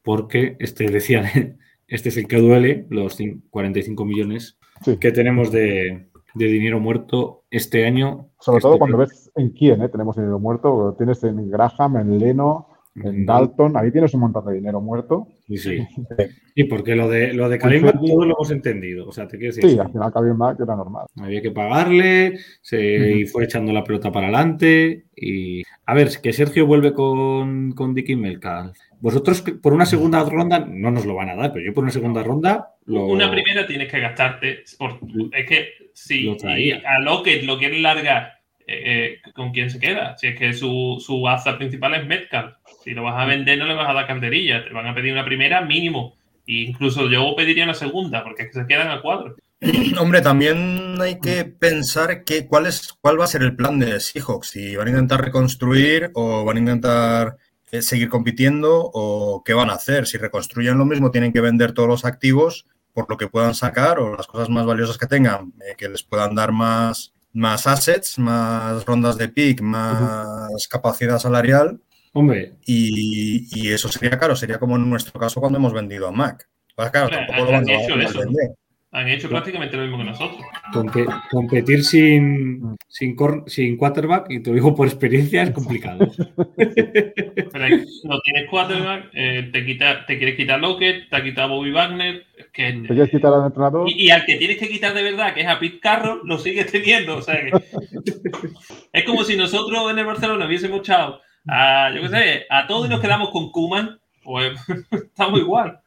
porque este decían, este es el que duele, los cin- 45 millones Sí. que tenemos de, de dinero muerto este año. Sobre Este- todo cuando ves en quién, ¿eh? Tenemos dinero muerto, tienes en Graham, en Leno, en Dalton, ahí tienes un montón de dinero muerto. Sí, sí. Y porque lo de, lo de Karim todos lo hemos entendido. O sea, te quiero decir, Sí, al final Mack era normal. había que pagarle, se y fue echando la pelota para adelante. Y a ver, que Sergio vuelve con, con Dicky Melcal. Vosotros por una segunda ronda no nos lo van a dar, pero yo por una segunda ronda lo. Una primera tienes que gastarte. Por, es que si Lo traía. y a Lockett lo quieren largar, eh, eh, ¿con quién se queda? Si es que su, su asa principal es Metcalf. Si lo vas a vender, no le vas a dar calderilla. Te van a pedir una primera mínimo. E incluso yo pediría una segunda, porque es que se quedan a cuadro. Hombre, también hay que pensar que, cuál, es, cuál va a ser el plan de Seahawks. Si van a intentar reconstruir o van a intentar eh, seguir compitiendo o qué van a hacer. Si reconstruyen lo mismo, tienen que vender todos los activos por lo que puedan sacar o las cosas más valiosas que tengan, eh, que les puedan dar más, más assets, más rondas de pick, más capacidad salarial. Hombre, Y, y eso sería caro, sería como en nuestro caso cuando hemos vendido a Mac. Pues claro, tampoco lo van a eso. vender. Han hecho prácticamente lo mismo que nosotros. compe- competir sin, sin, sin quarterback, y te lo digo por experiencia, es complicado. Pero ahí no tienes quarterback, eh, te, quita, te quieres quitar Lockett, te ha quitado Bobby Wagner. es que- ¿Te quieres quitar al entrenador? y, y al que tienes que quitar de verdad, que es a Pete Carroll, lo sigues teniendo. O sea que es como si nosotros en el Barcelona hubiésemos echado a, yo qué sé, a todos y nos quedamos con Kuman, pues estamos igual.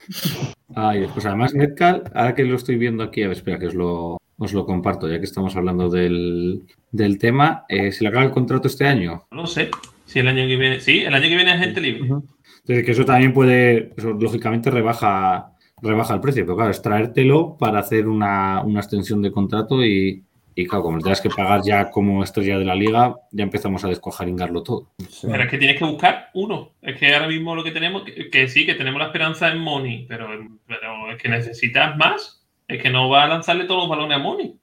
Ay, pues además Metcalf, ahora que lo estoy viendo aquí, a ver, espera que os lo, os lo comparto, ya que estamos hablando del, del tema, eh, ¿se le acaba el contrato este año? No lo sé. Si el año que viene. Sí, el año que viene es gente libre. Entonces, que eso también puede, eso lógicamente rebaja, rebaja el precio, pero claro, es traértelo para hacer una, una extensión de contrato y, y claro, como tengas que pagar ya como estrella de la liga, ya empezamos a descojaringarlo todo. Pero es que tienes que buscar uno. Es que ahora mismo lo que tenemos, que, que sí, que tenemos la esperanza en Money, pero, pero es que necesitas más. Es que no va a lanzarle todos los balones a Money.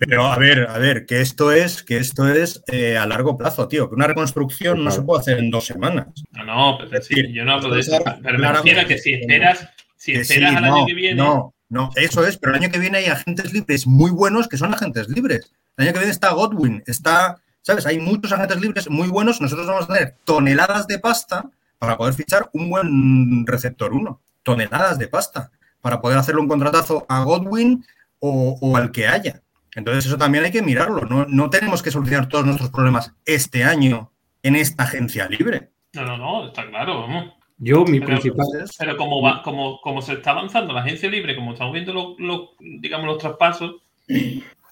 Pero a ver, a ver, que esto es, que esto es eh, a largo plazo, tío. Que una reconstrucción no se puede hacer en dos semanas. No, no, pero Es sí, decir, yo no hablo de eso. Pero me refiero a que si esperas, si esperas sí, al no, año que viene. No, no, eso es, pero el año que viene hay agentes libres muy buenos que son agentes libres. El año que viene está Godwin, está, ¿sabes? Hay muchos agentes libres muy buenos. Nosotros vamos a tener toneladas de pasta para poder fichar un buen receptor uno. Toneladas de pasta para poder hacerle un contratazo a Godwin o, o al que haya. Entonces eso también hay que mirarlo. No, no tenemos que solucionar todos nuestros problemas este año en esta agencia libre. No, no, no, está claro, vamos. Yo, mi Pero- principal... Pero como va, como, como se está avanzando la agencia libre, como estamos viendo los, los, digamos, los traspasos,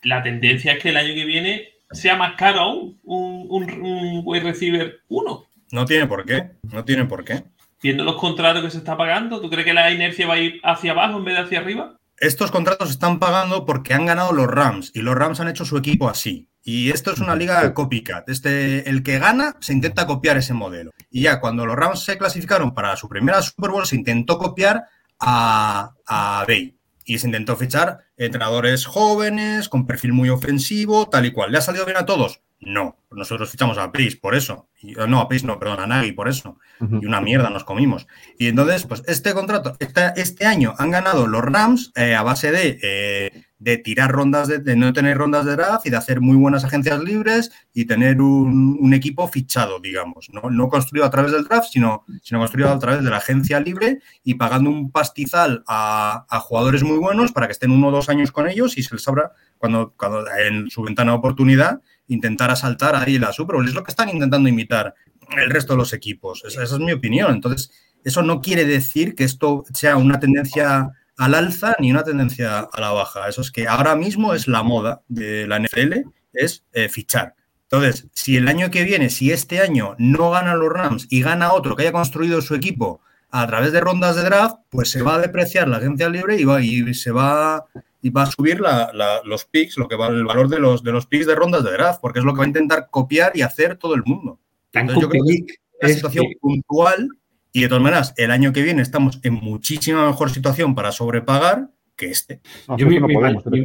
la tendencia es que el año que viene sea más caro aún un, un, un wide receiver 1. No tiene por qué. No tiene por qué. Viendo los contratos que se está pagando, ¿tú crees que la inercia va a ir hacia abajo en vez de hacia arriba? estos contratos están pagando porque han ganado los Rams y los Rams han hecho su equipo así. Y esto es una liga copycat. Este, el que gana se intenta copiar ese modelo. Y ya cuando los Rams se clasificaron para su primera Super Bowl, se intentó copiar a, a Bay. y se intentó fichar entrenadores jóvenes, con perfil muy ofensivo, tal y cual. ¿Le ha salido bien a todos? No. Nosotros fichamos a Pris por eso. Y, no, a Pris no, perdón, a Nagy por eso. Y una mierda nos comimos. Y entonces, pues este contrato, este, este año han ganado los Rams eh, a base de, eh, de tirar rondas, de, de, no tener rondas de draft y de hacer muy buenas agencias libres y tener un, un equipo fichado, digamos. ¿no? no construido a través del draft, sino, sino construido a través de la agencia libre y pagando un pastizal a, a jugadores muy buenos para que estén uno o dos años con ellos y se les abra cuando, cuando en su ventana de oportunidad intentar asaltar ahí la Super Bowl. Es lo que están intentando imitar el resto de los equipos. Esa, es mi opinión. Entonces, eso no quiere decir que esto sea una tendencia al alza ni una tendencia a la baja. Eso es que ahora mismo es la moda de la NFL, es eh, fichar. Entonces, si el año que viene, si este año no ganan los Rams y gana otro que haya construido su equipo a través de rondas de draft, pues se va a depreciar la agencia libre y, va, y se va y va a subir la, la, los picks, lo que va el valor de los, de los picks de rondas de draft, porque es lo que va a intentar copiar y hacer todo el mundo. Entonces, yo creo que es una situación que... puntual y de todas maneras, el año que viene estamos en muchísima mejor situación para sobrepagar que este. No, yo mi, no podemos, mi,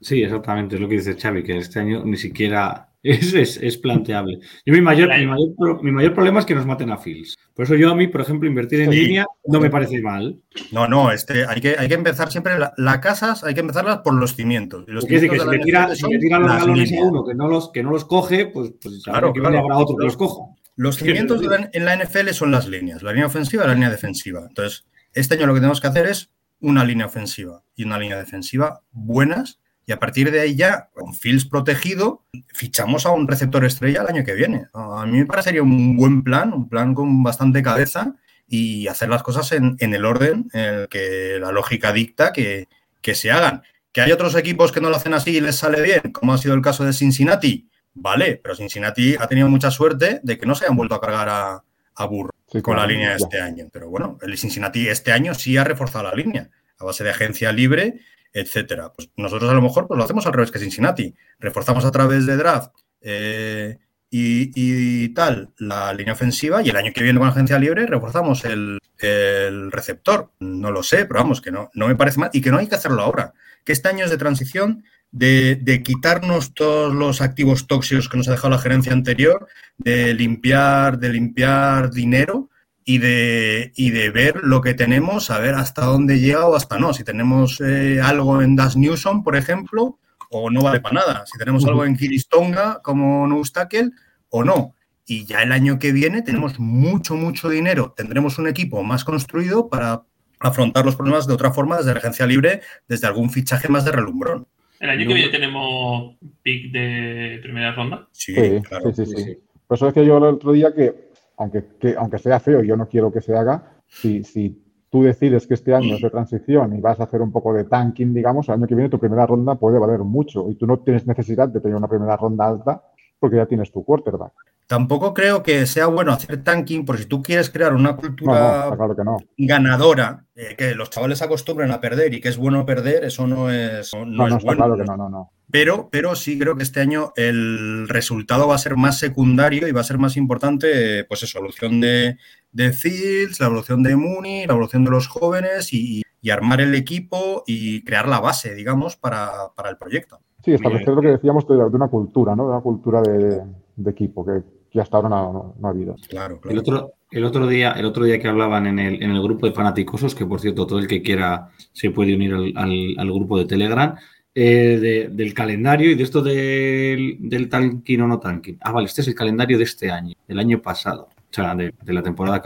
sí, exactamente, es lo que dice Xavi, que este año ni siquiera es, es, es planteable. Yo mi mayor, mi mayor, mi, mayor, problema es que nos maten a Fields. Por eso yo a mí, por ejemplo, invertir en sí. línea no me parece mal. No, no, este, hay, que, hay que empezar siempre, las la casas hay que empezarlas por los cimientos. Los es decir, que si le tira, si le tira los galones a uno que no los, que no los coge, pues, pues claro, que claro. habrá otro que los coja. Los cimientos de la, en la NFL son las líneas, la línea ofensiva y la línea defensiva. Entonces, este año lo que tenemos que hacer es una línea ofensiva y una línea defensiva buenas y a partir de ahí ya, con Fields protegido, fichamos a un receptor estrella el año que viene. A mí me parecería un buen plan, un plan con bastante cabeza y hacer las cosas en, en el orden en el que la lógica dicta que, que se hagan. Que hay otros equipos que no lo hacen así y les sale bien, como ha sido el caso de Cincinnati, Vale, pero Cincinnati ha tenido mucha suerte de que no se hayan vuelto a cargar a, a Burro sí, con la línea de este año. Pero bueno, el Cincinnati este año sí ha reforzado la línea a base de agencia libre, etcétera. Pues nosotros a lo mejor pues lo hacemos al revés que Cincinnati. Reforzamos a través de draft eh, y, tal la línea ofensiva y el año que viene con agencia libre reforzamos el, el receptor. No lo sé, pero vamos, que no, no me parece mal y que no hay que hacerlo ahora. Que este año es de transición de, de, quitarnos todos los activos tóxicos que nos ha dejado la gerencia anterior, de limpiar, de limpiar dinero y de, y de ver lo que tenemos, a ver hasta dónde llega o hasta no. Si tenemos eh, algo en Das Newsom, por ejemplo, o no vale para nada. Si tenemos uh -huh. algo en Kiristonga como Neustakel o no. Y ya el año que viene tenemos mucho, mucho dinero. Tendremos un equipo más construido para afrontar los problemas de otra forma desde la agencia libre, desde algún fichaje más de relumbrón. ¿El año que viene tenemos pick de primera ronda? Sí, sí, claro. sí, sí, sí. Por eso decía yo el otro día que, aunque, que, aunque sea feo, yo no quiero que se haga, si, si tú decides que este año es de transición y vas a hacer un poco de tanking, digamos, el año que viene tu primera ronda puede valer mucho y tú no tienes necesidad de tener una primera ronda alta porque ya tienes tu quarterback. Tampoco creo que sea bueno hacer tanking, porque si tú quieres crear una cultura no, no, claro que no. ganadora, eh, que los chavales acostumbren a perder y que es bueno perder, eso no es, no, no, es bueno. Claro que no, no, no. Pero, pero sí creo que este año el resultado va a ser más secundario y va a ser más importante, pues eso, la evolución de, de Fields, la evolución de Mooney, la evolución de los jóvenes y, y armar el equipo y crear la base, digamos, para, para el proyecto. Sí, establecer lo que decíamos de, de, una cultura, ¿no? De una cultura de, de equipo que, que, hasta ahora no, no, no ha habido. Claro, claro. El otro, el otro día, el otro día que hablaban en el, en el grupo de fanaticosos, que por cierto, todo el que quiera se puede unir al, al, al grupo de Telegram, eh, de, del calendario y de esto del, del tanking o no tanking. Ah, vale, este es el calendario de este año, del año pasado. O sea, de, de la temporada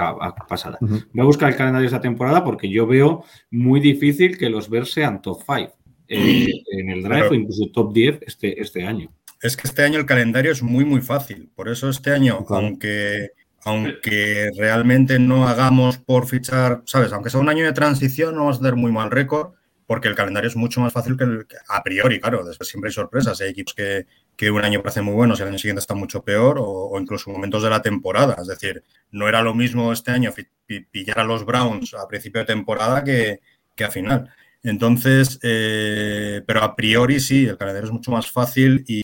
pasada. Uh -huh. Voy a buscar el calendario de esta temporada porque yo veo muy difícil que los Bears sean top 5 eh, en el drive o incluso top 10 este, este año. Es que este año el calendario es muy, muy fácil. Por eso este año, claro. aunque, aunque realmente no hagamos por fichar, ¿sabes? Aunque sea un año de transición, no vamos a tener muy mal récord, porque el calendario es mucho más fácil que, el, a priori, claro. Siempre hay sorpresas. Hay equipos que, un año parecen muy buenos y el año siguiente están mucho peor, o, incluso momentos de la temporada. Es decir, no era lo mismo este año pillar a los Browns a principio de temporada que, que a final. Entonces, eh, pero a priori sí, el calendario es mucho más fácil y,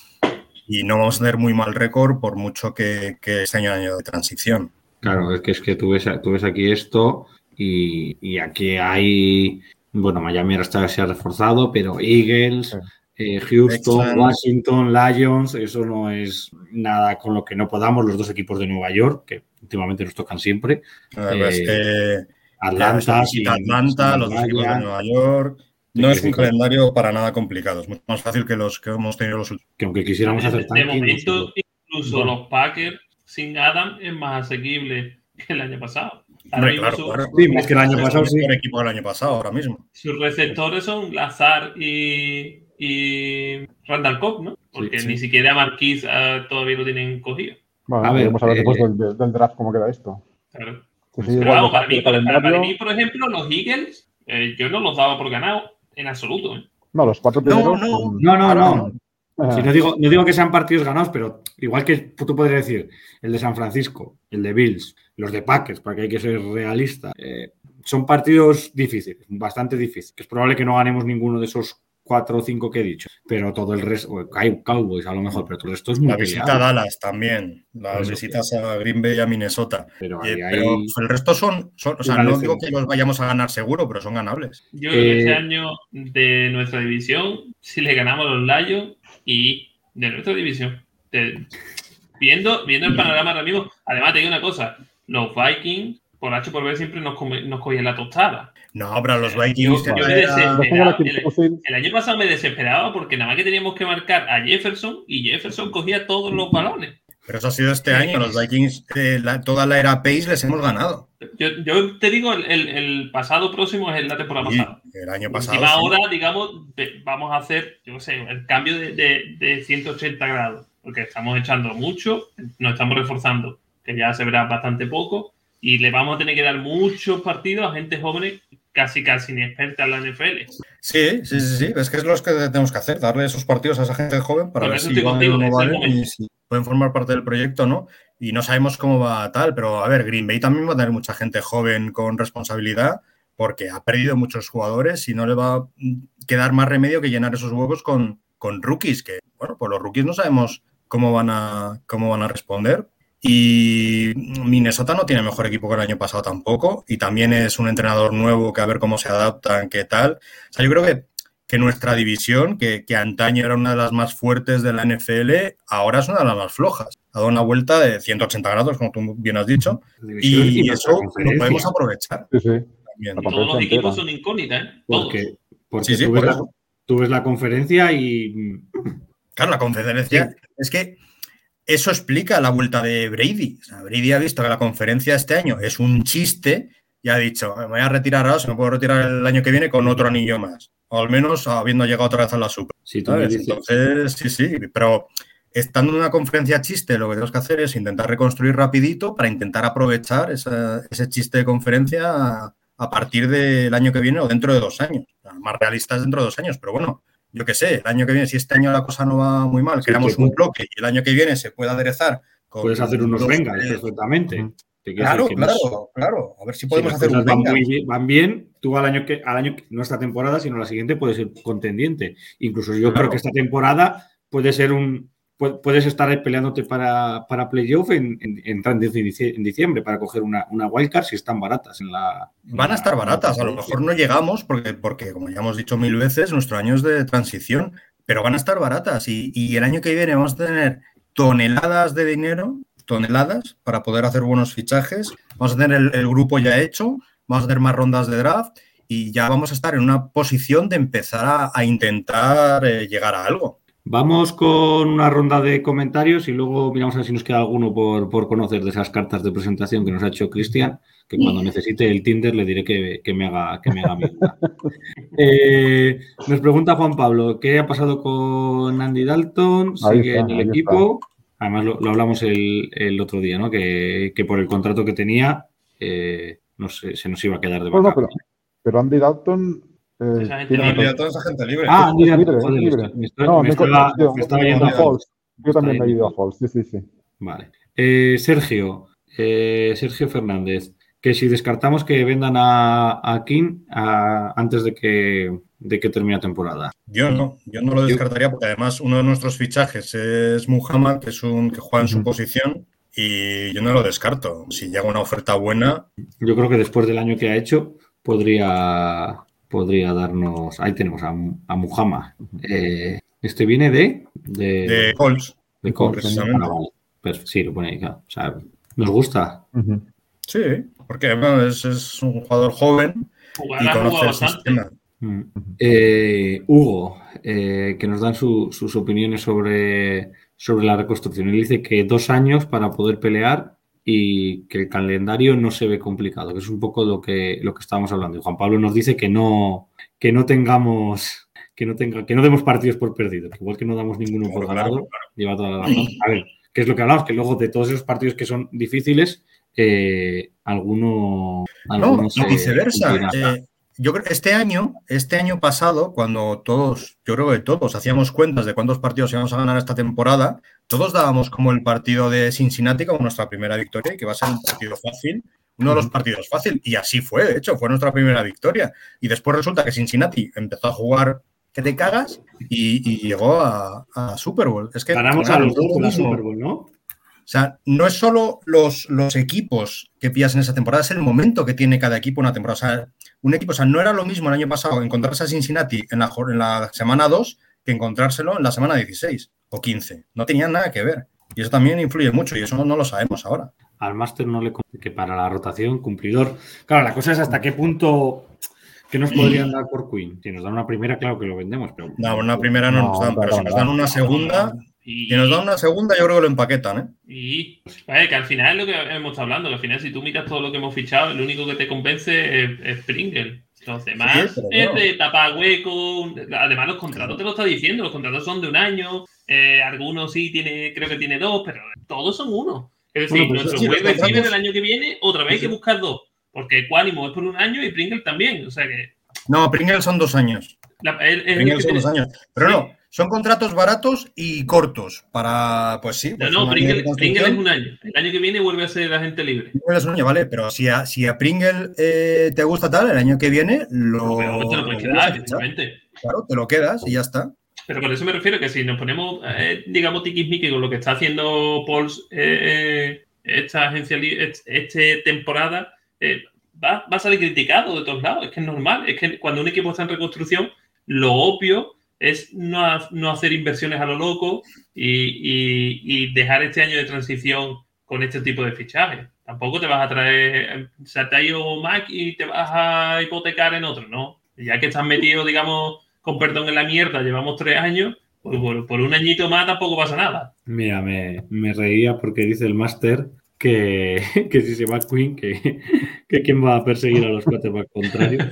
no vamos a tener muy mal récord por mucho que, este año año de transición. Claro, es que es que tú ves, aquí esto y aquí hay Bueno, Miami ahora está- se ha reforzado, pero Eagles, eh, Houston. Washington, Lions, eso no es nada con lo que no podamos. Los dos equipos de Nueva York, que últimamente nos tocan siempre. Eh, pues, Eh, eh, Atlanta, sin- Atlanta, los dos equipos de Nueva York. No es un calendario para nada complicado, es mucho más fácil que los que hemos tenido los últimos. que aunque quisiéramos de, hacer de tanking, momento, incluso Bueno. los Packers sin Adam es más asequible que el año pasado. Hombre, claro, su- claro. Sí, es que el año pasado el sí. mejor equipo del año pasado, ahora mismo. Sus receptores son Lazar y, y Randall Cobb, ¿no? Porque sí. ni siquiera Marquis ah, todavía lo tienen cogido. Bueno, A ver, veremos a ver eh, después del, del- del draft cómo queda esto. Claro. Que sí, Pero igual vamos, para mí, el para, para- mí, por ejemplo, los Eagles, eh, yo no los daba por ganado en absoluto. ¿eh? No, los cuatro primeros. no. No, no, no. Ajá. Si no, digo, no digo que sean partidos ganados, pero igual que tú podrías decir el de San Francisco, el de Bills, los de Packers, porque hay que ser realista, eh, son partidos difíciles, bastante difíciles. Es probable que no ganemos ninguno de esos cuatro o cinco que he dicho, pero todo el resto, Cow- Cowboys a lo mejor, pero todo el resto es muy La visita a. Dallas también, las Eso visitas a Green Bay y a Minnesota. Pero Eh, ahí- ahí- pero el resto son, son- o sea, no digo que los vayamos a ganar seguro, pero son ganables. Yo creo que Eh, este año de nuestra división, si le ganamos a los Lions y de nuestra división, de- viendo, viendo el panorama ahora mismo, además te digo una cosa, los Vikings, por H por B, siempre nos, come- nos cogían la tostada. No, pero los Yo, Vikings. yo me desesperaba. La Kirk El, año pasado me desesperaba porque nada más que teníamos que marcar a Jefferson y Jefferson cogía todos los balones. Pero eso ha sido este año. Los Vikings, eh, la- toda la era Pace les hemos ganado. Yo, yo te digo, el, el- el pasado próximo es la temporada Y pasada. el año Y pasado. Encima sí. ahora, digamos, vamos a hacer, yo qué sé, el cambio de, de- de 180 grados, porque estamos echando mucho, nos estamos reforzando, que ya se verá bastante poco, y le vamos a tener que dar muchos partidos a gente joven, casi casi inexperta en la NFL. Sí, sí, sí, sí. Es que es lo que tenemos que hacer, darle esos partidos a esa gente joven para Por ver si contigo, momento. y si pueden formar parte del proyecto no. Y no sabemos cómo va tal, pero a ver, Green Bay también va a tener mucha gente joven con responsabilidad porque ha perdido muchos jugadores y no le va a quedar más remedio que llenar esos huecos con, con rookies, que, bueno, pues los rookies no sabemos cómo van a, cómo van a responder. Y Minnesota no tiene mejor equipo que el año pasado tampoco. Y también es un entrenador nuevo que a ver cómo se adaptan, qué tal. O sea, yo creo que, que nuestra división, que, que antaño era una de las más fuertes de la NFL, ahora es una de las más flojas. Ha dado una vuelta de 180 grados, como tú bien has dicho. Y, eso lo podemos aprovechar. sí, sí. todos los equipos son incógnitas, ¿eh? Porque, porque Sí, sí, tú, por ves la, eso. tú ves la conferencia y Claro, la conferencia es que eso explica la vuelta de Brady. O sea, Brady ha visto que la conferencia este año es un chiste y ha dicho, me voy a retirar ahora, se me puedo retirar el año que viene con otro anillo más. O al menos habiendo llegado otra vez a la Super. Entonces, sí, sí, pero estando en una conferencia chiste, lo que tenemos que hacer es intentar reconstruir rapidito para intentar aprovechar esa- ese chiste de conferencia a, a partir del año que viene o dentro de dos años. Más realistas dentro de dos años, pero bueno, yo qué sé, el año que viene, si este año la cosa no va muy mal, Sí, creamos un bloque y el año que viene se puede aderezar con puedes hacer unos dos, Bengals eh, perfectamente. Claro, claro, claro. A ver si podemos hacer un van, muy van bien, tú al año que, al año que- no esta temporada, sino la siguiente, puedes ser contendiente. Incluso yo Claro. creo que esta temporada puede ser un. Pu- Puedes estar peleándote para, para playoff en, en, en dici- en diciembre para coger una, una wildcard si están baratas en la. Van a estar baratas, a lo mejor no llegamos porque, porque, como ya hemos dicho mil veces, nuestro año es de transición, pero van a estar baratas y, y el año que viene vamos a tener toneladas de dinero, toneladas, para poder hacer buenos fichajes, vamos a tener el, el grupo ya hecho, vamos a tener más rondas de draft y ya vamos a estar en una posición de empezar a, a intentar eh, llegar a algo. Vamos con una ronda de comentarios y luego miramos a ver si nos queda alguno por, por conocer de esas cartas de presentación que nos ha hecho Cristian, que cuando necesite el Tinder le diré que, que me haga que me haga mi duda. Eh, nos pregunta Juan Pablo, ¿qué ha pasado con Andy Dalton? ¿Sigue está, en el equipo? Además lo, lo hablamos el, el otro día, ¿no? Que, que por el contrato que tenía eh, no sé, se nos iba a quedar de No, no, backup. pero, pero Andy Dalton. Eh, Esa gente tiene libre. toda esa gente libre. Ah, Dalton, libre, libre. me estoy- No, me estaba- me estaba yendo a- Halls. Yo también me he ido a Halls, sí, sí, sí. Vale. Eh, Sergio, eh, Sergio Fernández, que si descartamos que vendan a, a King a- antes de que, de que termine la temporada. Yo no, yo no lo descartaría porque además uno de nuestros fichajes es Muhammad, que es un que juega en su posición y yo no lo descarto. Si llega una oferta buena, Yo creo que después del año que ha hecho, podría, podría darnos. Ahí tenemos a, a Muhammad. Eh, este viene de. De, De Colts. de Colts. precisamente. Ah. Pues sí, lo pone ahí. claro. O sea, nos gusta. Sí, porque bueno, es, es un jugador joven y conoce el sistema. Mm. Eh, Hugo, eh, que nos dan su- sus opiniones sobre, sobre la reconstrucción. Él dice que dos años para poder pelear y que el calendario no se ve complicado, que es un poco lo que, lo que estábamos hablando. Y Juan Pablo nos dice que no, que no tengamos, que no tenga, que no demos partidos por perdidos, que igual que no damos ninguno por Claro, ganado, claro, lleva toda la razón. A ver, ¿qué es lo que hablamos? Que luego de todos esos partidos que son difíciles, eh, alguno, No, alguno y se viceversa. cumplirá. Eh, yo creo este año, este año pasado, cuando todos, yo creo que todos hacíamos cuentas de cuántos partidos íbamos a ganar esta temporada, todos dábamos como el partido de Cincinnati como nuestra primera victoria y que va a ser un partido fácil, uno de los partidos fácil. Y así fue, de hecho, fue nuestra primera victoria. Y después resulta que Cincinnati empezó a jugar que te cagas y, y llegó a, a Super Bowl. Es que Ganamos a los dos la. Super Bowl, ¿no? O sea, no es solo los, los equipos que pillas en esa temporada, es el momento que tiene cada equipo en una temporada. O sea, un equipo, o sea, no era lo mismo el año pasado encontrarse a Cincinnati en la, jor- en la semana 2 que encontrárselo en la semana 16 o 15. No tenían nada que ver. Y eso también influye mucho y eso no, no lo sabemos ahora. Al máster no le que para la rotación, cumplidor. Claro, la cosa es hasta qué punto que nos podrían dar por Queen. Si nos dan una primera, claro que lo vendemos, pero No, una primera no, No, nos dan, pero si nos dan una segunda, Y, si nos dan una segunda, yo creo que lo empaquetan, ¿eh? y que al final es lo que hemos estado hablando, que al final si tú miras todo lo que hemos fichado, el único que te convence es, es Pringle. Los demás Sí, es de tapar hueco. Además, los contratos te lo está diciendo, los contratos son de un año. eh, algunos sí tiene, creo que tiene dos, pero todos son uno. Es decir, Bueno, pues nuestro receiver contratos- del año que viene, otra vez hay que buscar dos. Porque Quanimo es por un año y Pringle también. O sea que. No, Pringle son dos años. la- él- es el Pringle son tiene- dos años. Pero Sí. no, son contratos baratos y cortos para, pues sí. No, pues no, Pringle, Pringle es un año. El año que viene vuelve a ser agente libre. Es un año, vale, pero si a, si a Pringle eh, te gusta tal, el año que viene lo. Pero te lo puedes quedar, evidentemente. Claro, te lo quedas y ya está. Pero por eso me refiero que si nos ponemos, eh, digamos, tiquismiqui con lo que está haciendo Pauls eh, esta agencia, este temporada, eh, va, va a salir criticado de todos lados. Es que es normal. Es que cuando un equipo está en reconstrucción, lo obvio es no, no hacer inversiones a lo loco y, y- dejar este año de transición con este tipo de fichajes. Tampoco te vas a traer, se te Mac y te vas a hipotecar en otro, ¿no? Ya que estás metido, digamos, con perdón en la mierda, llevamos tres años, pues por, por un añito más tampoco pasa nada. Mira, me, me reía porque dice el máster que, que si se va Queen, que, que quién va a perseguir a los quarterbacks contrarios.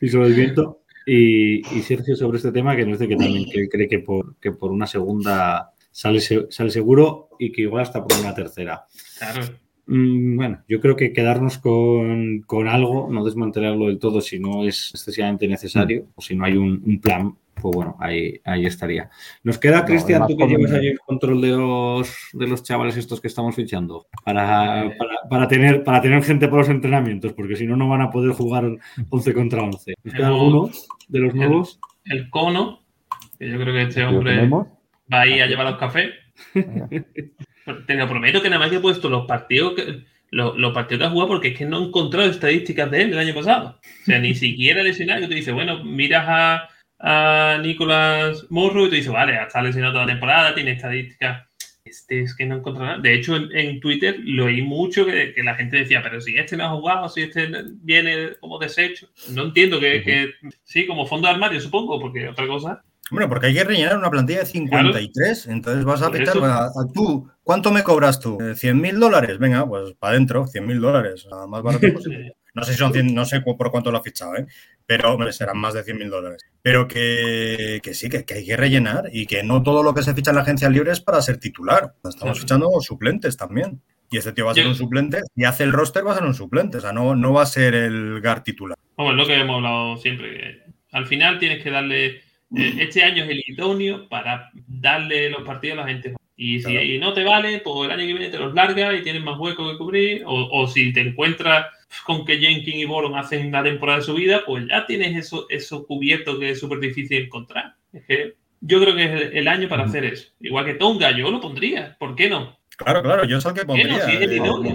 Y sobre el viento. Y, y Sergio sobre este tema que nos dice que también que cree que por, que por una segunda sale, sale seguro y que igual hasta por una tercera. Claro. Mm, Bueno, yo creo que quedarnos con, con algo, no desmantelarlo del todo si no es excesivamente necesario o si no hay un, un plan, pues bueno, ahí, ahí estaría. Nos queda, No, Cristian, tú que llevas ahí el control de los, de los chavales estos que estamos fichando, para, para, para tener, para tener gente para los entrenamientos, porque si no, no van a poder jugar 11 contra 11. ¿Nos queda alguno de los nuevos? El cono, que yo creo que este hombre va a ir a llevar los cafés. Te lo prometo que nada más que he puesto los partidos que, los, los partidos que ha jugado porque es que no he encontrado estadísticas de él el año pasado. O sea, ni siquiera lesionado. Que tú dices, bueno, miras a, a Nicolás Morro y tú dices, vale, está lesionado toda la temporada, tiene estadísticas. Este es que no encontré nada. De hecho, en, en Twitter lo oí mucho que, que la gente decía, pero si este no ha jugado, si este viene como deshecho. No entiendo que, que sí, como fondo de armario, supongo, porque otra cosa. Bueno, porque hay que rellenar una plantilla de 53, entonces vas a a tú. ¿Cuánto me cobras tú? Eh, ¿100 mil dólares? Venga, pues para adentro, 100 mil dólares, más barato posible. No sé si son 100, no sé por cuánto lo has fichado, ¿eh? pero hombre, serán más de 100 mil dólares. Pero que, que sí, que, que hay que rellenar y que no todo lo que se ficha en la agencia libre es para ser titular. Estamos fichando suplentes también. Y este tío va a ser un suplente. Si hace el roster, va a ser un suplente. O sea, no, no va a ser el GAR titular. Vamos, es lo que hemos hablado siempre. que al final tienes que darle. eh, este año es el idóneo para darle los partidos a la gente. Y si Claro. y no te vale, pues el año que viene te los largas y tienes más hueco que cubrir. O, o si te encuentras con que Jenkins y Boron hacen una temporada de su vida, pues ya tienes eso, eso cubierto que es súper difícil encontrar. Es que yo creo que es el, el año para hacer eso. Igual que Tonga, yo lo pondría. ¿Por qué no? Claro, claro, yo es el que pondría. sí, es el eh, idóneo.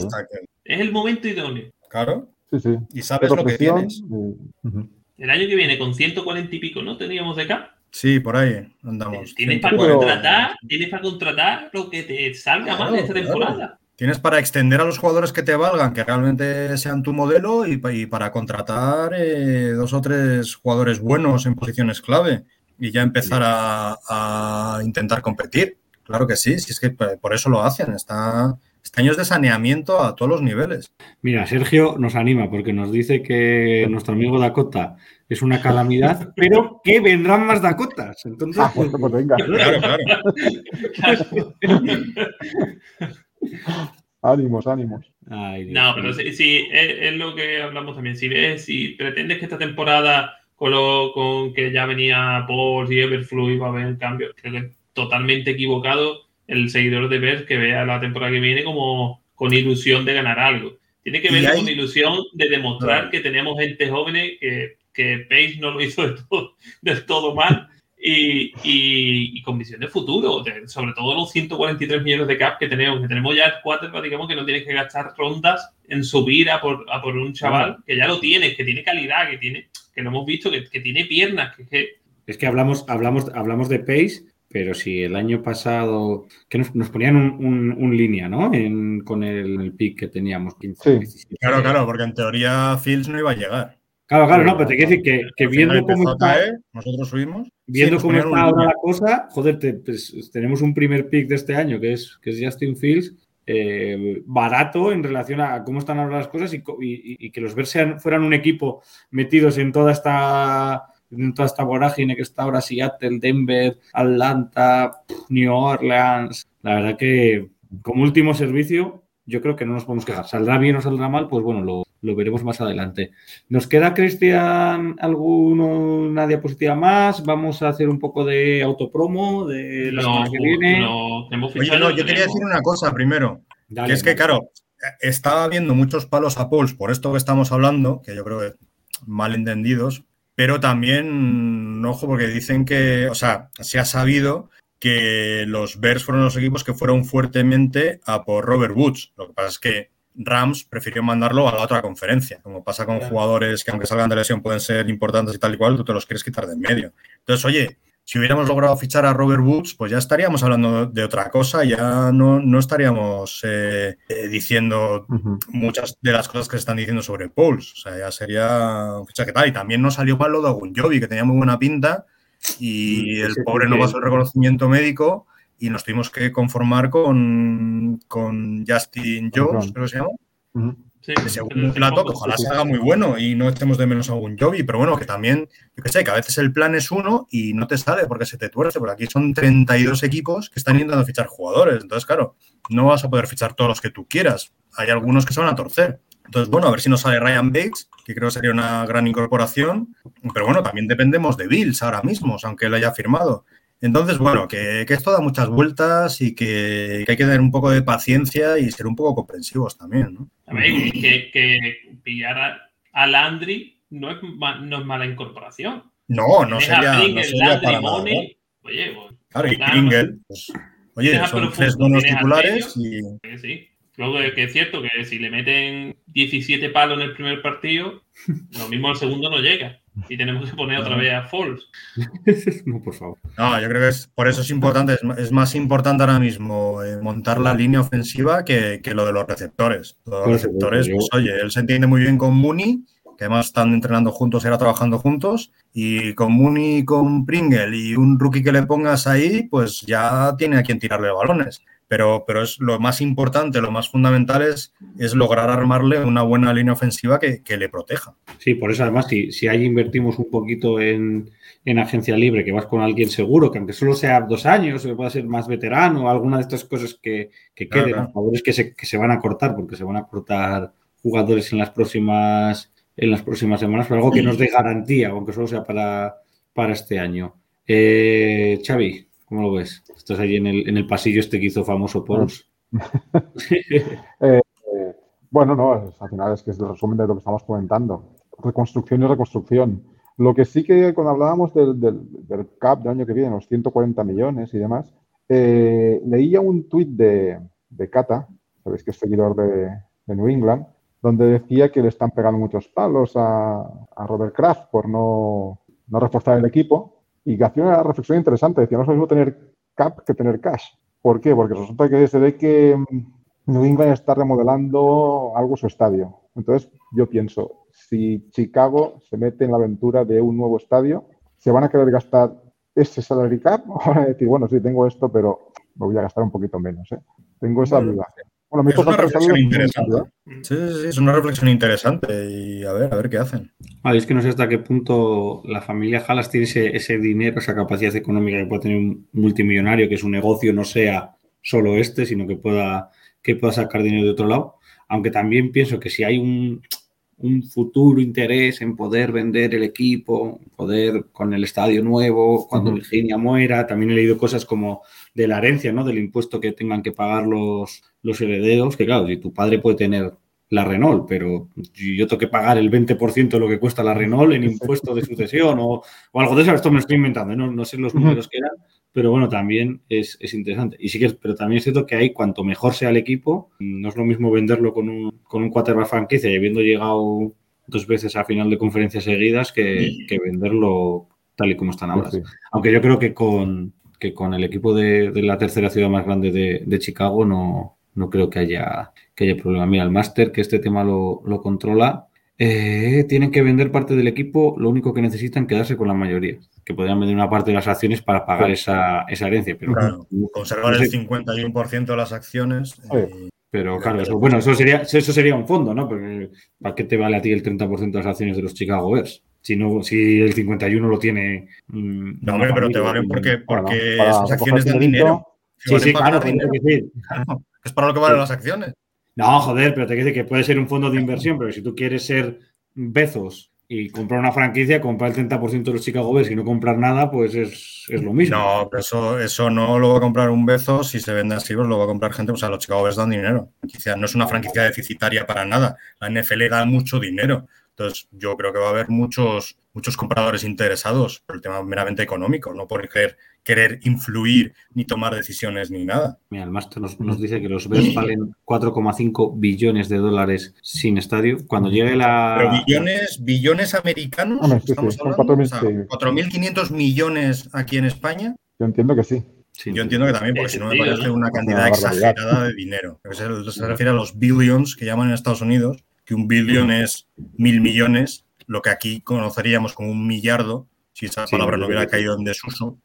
Es el momento idóneo. Claro, Sí, sí. y sabes lo que tienes. ujú. El año que viene con 140 y pico, ¿no? Teníamos de acá. Sí, por ahí andamos. Tienes para contratar, tienes para contratar lo que te salga Claro, mal esta claro. Tienes para extender a los jugadores que te valgan, que realmente sean tu modelo y, pa- y para contratar eh, dos o tres jugadores buenos en posiciones clave y ya empezar a, a intentar competir. Claro que sí, si es que por eso lo hacen. Está, este año es de saneamiento a todos los niveles. Mira, Sergio nos anima porque nos dice que nuestro amigo Dakota es una calamidad, pero que vendrán más Dakotas. Entonces, Ah, pues, pues venga, Claro, claro. ánimos, ánimos. Ay, No, pero sí, sí, es, es lo que hablamos también. Si ves, si pretendes que esta temporada, con, lo, con que ya venía Paul y Everflow iba a haber cambios, creo que es totalmente equivocado el seguidor de Bears que vea la temporada que viene como con ilusión de ganar algo. Tiene que hay- con ilusión de demostrar Claro. que tenemos gente joven que, que Pace no lo hizo del todo, del todo mal. Y, y- y con visión de futuro, de- sobre todo los 143 millones de cap que tenemos, que tenemos ya el quarterback, digamos que no tienes que gastar rondas en subir a por, a por un chaval que ya lo tienes, que tiene calidad, que tiene, que lo hemos visto, que, que tiene piernas, que, que Es que hablamos, hablamos, hablamos de Pace, pero si el año pasado que nos, nos ponían un, un- un línea, ¿no? En- con el, el pick que teníamos, 15, Sí. 17. Claro, claro, porque en teoría Fields no iba a llegar. Claro, claro, no, pero te quiero decir que, viendo cómo está, caer, nosotros subimos. viendo Sí, cómo está ahora la cosa, joder, te- pues, tenemos un primer pick de este año que es, que es Justin Fields, eh, barato en relación a cómo están ahora las cosas y, co- y- y que los Bears sean- fueran un equipo metidos en toda esta en toda esta vorágine que está ahora Seattle, Denver, Atlanta, New Orleans. La verdad que como último servicio yo creo que no nos podemos quejar. Saldrá bien o saldrá mal, pues bueno, lo, lo veremos más adelante. ¿Nos queda, Cristian, alguno, una diapositiva más? Vamos a hacer un poco de autopromo de la no, semana que viene. no Oye, no, yo quería decir una cosa primero. Dale, que es que, claro, estaba viendo muchos palos a Pauls por esto que estamos hablando, que yo creo que mal entendidos, pero también, ojo, porque dicen que, o sea, se ha sabido que los Bears fueron los equipos que fueron fuertemente a por Robert Woods. Lo que pasa es que Rams prefirió mandarlo a la otra conferencia, como pasa con jugadores que aunque salgan de lesión pueden ser importantes y tal y cual, tú te los quieres quitar de en medio. Entonces, oye, si hubiéramos logrado fichar a Robert Woods, pues ya estaríamos hablando de otra cosa, ya no, no estaríamos eh, eh, diciendo muchas de las cosas que se están diciendo sobre Pauls. O sea, ya sería un fichaje tal. Y también no salió mal lo de Agunjobi, que tenía muy buena pinta y el pobre no pasó el reconocimiento médico y nos tuvimos que conformar con, con Justin Jones, creo que se llama. Sí, pero segundo sí, plato, que ojalá se haga muy bueno y no echemos de menos a un Jovi, pero bueno, que también, yo qué sé, que a veces el plan es uno y no te sale porque se te tuerce, porque aquí son 32 equipos que están intentando fichar jugadores, entonces claro, no vas a poder fichar todos los que tú quieras, hay algunos que se van a torcer. Entonces, bueno, a ver si nos sale Ryan Bates, que creo que sería una gran incorporación, pero bueno, también dependemos de Bills ahora mismo, aunque él haya firmado. Entonces, bueno, que, que esto da muchas vueltas y que, que hay que tener un poco de paciencia y ser un poco comprensivos también, ¿no? A ver, que, que pillar a, a Landry no es, no es mala incorporación. No, no sería, no Pringle, sería Landry, para nada. Money, ¿no? Oye, pues, Claro, y. Pringle, pues, oye, son tres buenos titulares y sí. Luego que es cierto que si le meten 17 palos en el primer partido, lo mismo el segundo no llega. Y tenemos que poner otra vez a Falls. no, por favor. no, yo creo que es, por eso es importante, es, es más importante ahora mismo eh, montar la línea ofensiva que, que lo de los receptores. Los receptores, pues oye, él se entiende muy bien con Mooney, que además están entrenando juntos y ahora trabajando juntos, y con Mooney y con Pringle y un rookie que le pongas ahí, pues ya tiene a quien tirarle balones. Pero, pero es lo más importante, lo más fundamental es, es lograr armarle una buena línea ofensiva que, que le proteja. Sí, por eso además, si, si ahí invertimos un poquito en, en agencia libre, que vas con alguien seguro, que aunque solo sea dos años, o pueda ser más veterano, alguna de estas cosas que, que Claro, queden, claro. jugadores que se, que se van a cortar, porque se van a cortar jugadores en las próximas, en las próximas semanas, pero algo que nos dé garantía, aunque solo sea para, para este año. Eh, Xavi, ¿cómo lo ves? Estás ahí en el, en el pasillo este que hizo famoso Pauls. Eh, bueno, no, es- al final es que es el resumen de lo que estamos comentando. Reconstrucción y reconstrucción. Lo que sí que cuando hablábamos del, CAP del año que viene, los 140 millones y demás, eh, leía un tuit de, de Cata, sabéis que es seguidor de, New England, donde decía que le están pegando muchos palos a, a Robert Kraft por no, no reforzar el equipo y que hacía una reflexión interesante. Decía, no es lo mismo tener cap que tener cash. ¿Por qué? Porque resulta que se ve que mm, New England está remodelando algo su estadio. Entonces, yo pienso, si Chicago se mete en la aventura de un nuevo estadio, ¿se van a querer gastar ese salary cap? O van a decir, bueno, sí, tengo esto, pero me voy a gastar un poquito menos. ¿eh? Tengo esa duda. Bueno, me Es una reflexión interesante. Sí, sí, sí, es una reflexión interesante y a ver, a ver qué hacen. Vale, es que no sé hasta qué punto la familia Halas tiene ese, ese dinero, esa capacidad económica que puede tener un multimillonario, que su negocio no sea solo este, sino que pueda, que pueda sacar dinero de otro lado. Aunque también pienso que si hay un, un futuro interés en poder vender el equipo, poder con el estadio nuevo, cuando. Virginia muera, también he leído cosas como de la herencia, ¿no? Del impuesto que tengan que pagar los, los herederos, que claro, si tu padre puede tener la Renault, pero yo tengo que pagar el 20% de lo que cuesta la Renault en impuesto de sucesión o, o algo de eso, esto me lo estoy inventando, no, no sé los números que eran, pero bueno, también es, es interesante. Y sí que pero también es cierto que ahí, cuanto mejor sea el equipo, no es lo mismo venderlo con un, con un quarterback franquicia y habiendo llegado dos veces a final de conferencias seguidas que, que venderlo tal y como están ahora. Sí. Aunque yo creo que con, que con el equipo de, de la tercera ciudad más grande de, de Chicago no, no creo que haya, que haya problema. Mira, el máster que este tema lo, lo controla, eh, tienen que vender parte del equipo, lo único que necesitan es quedarse con la mayoría, que podrían vender una parte de las acciones para pagar esa, esa herencia. Pero, Claro, conservar no el sé, 51% de las acciones. y- pero claro, eso, bueno, eso sería, eso sería un fondo, ¿no? Porque ¿para qué te vale a ti el 30% de las acciones de los Chicago Bears? Si, no, si el 51 lo tiene... mm, No, hombre, pero te valen porque, porque para esas acciones dan dinerito, dinero. Sí, sí, claro, dinero. que decir, Claro, Es para lo que valen las acciones. No, joder, pero te decir que puede ser un fondo de inversión, pero si tú quieres ser Bezos y comprar una franquicia, comprar el 30% de los Chicago Bears y no comprar nada, pues es, es lo mismo. No, pero eso, eso no lo va a comprar un Bezos si se vende así, pues lo va a comprar gente. O sea, los Chicago Bears dan dinero. Franquicia- No es una franquicia deficitaria para nada. La NFL da mucho dinero. Entonces, yo creo que va a haber muchos, muchos compradores interesados por el tema meramente económico, no por querer, querer influir ni tomar decisiones ni nada. Mira, el máster nos, nos dice que los Bears valen 4,5 billones de dólares sin estadio. Cuando llegue la... Pero billones, billones americanos, Hombre, sí, sí, estamos son hablando, 4.000, o sea, sí. 4.500 millones aquí en España. Yo entiendo que sí. Sí, Yo entiendo que también, porque si no me parece ¿no? una cantidad exagerada de dinero. Se refiere a los billions que llaman en Estados Unidos, que un billion es mil millones, lo que aquí conoceríamos como un millardo, si esa Sí, palabra no hubiera caído en desuso.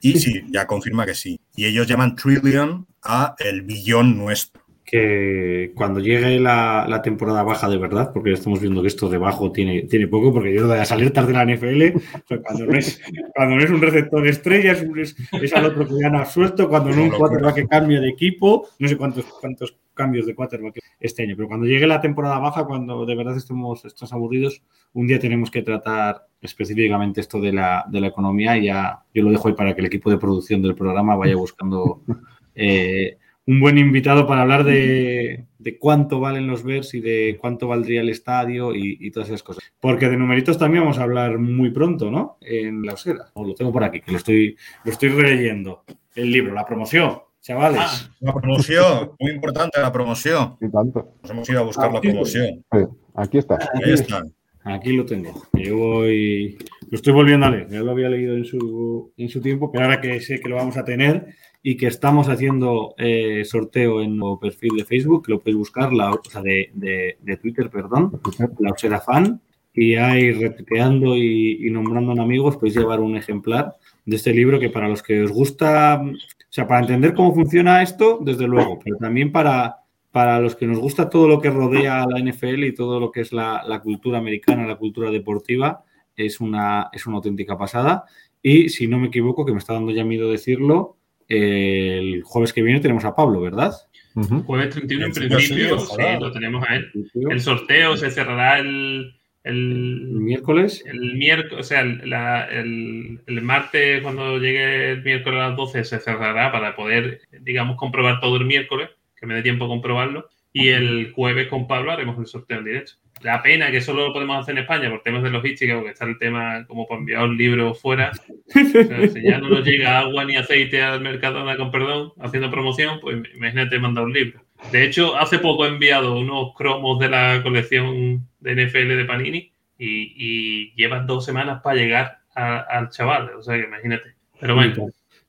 Y sí, ya confirma que sí. Y ellos llaman trillion a el billón nuestro. que cuando llegue la, la temporada baja de verdad, porque ya estamos viendo que esto de bajo tiene, tiene poco, porque yo de las alertas de la NFL, o sea, cuando, no es, cuando no es un receptor estrella, es, es, es al otro que gana suelto, cuando no un quarterback que cambia de equipo, no sé cuántos, cuántos cambios de quarterback este año, pero cuando llegue la temporada baja, cuando de verdad estemos, estemos aburridos, un día tenemos que tratar específicamente esto de la, de la economía y ya yo lo dejo ahí para que el equipo de producción del programa vaya buscando eh, un buen invitado para hablar de, de cuánto valen los Bears y de cuánto valdría el estadio y, y todas esas cosas. Porque de numeritos también vamos a hablar muy pronto, ¿no? En la osera. Os lo tengo por aquí, que lo estoy, lo estoy releyendo. El libro, la promoción, chavales. Ah, La promoción, muy importante la promoción. Y tanto. Nos hemos ido a buscar la promoción. Sí, aquí está. Ahí está. Aquí lo tengo. Yo voy. Lo estoy volviendo a leer. Ya lo había leído en su, en su tiempo, pero ahora que sé que lo vamos a tener y que estamos haciendo eh, sorteo en nuestro perfil de Facebook, que lo podéis buscar, la, o sea, de, de- de Twitter, perdón, la Osera Fan. Y ahí retuiteando y, y nombrando a amigos, podéis llevar un ejemplar de este libro que para los que os gusta, sea, para entender cómo funciona esto, desde luego, pero también para, para los que nos gusta todo lo que rodea a la NFL y todo lo que es la, la cultura americana, la cultura deportiva, es una, es una auténtica pasada. Y si no me equivoco, que me está dando ya miedo decirlo, el jueves que viene tenemos a Pablo, ¿verdad? Ujú. jueves 31 en En principio sí, lo tenemos a él. El sorteo se cerrará el, el, miércoles. el miércoles, o sea, el, la- el- el martes cuando llegue el miércoles a las 12 se cerrará para poder, digamos, comprobar todo el miércoles, que me dé tiempo a comprobarlo. Y el jueves con Pablo haremos el sorteo en directo. La pena que solo lo podemos hacer en España por temas de logística, porque está el tema como para enviar un libro fuera. O sea, si ya no nos llega agua ni aceite al Mercadona con perdón, haciendo promoción, pues imagínate mandar un libro. De hecho, hace poco he enviado unos cromos de la colección de NFL de Panini y, y llevas dos semanas para llegar a- al chaval. O sea que imagínate. Pero bueno,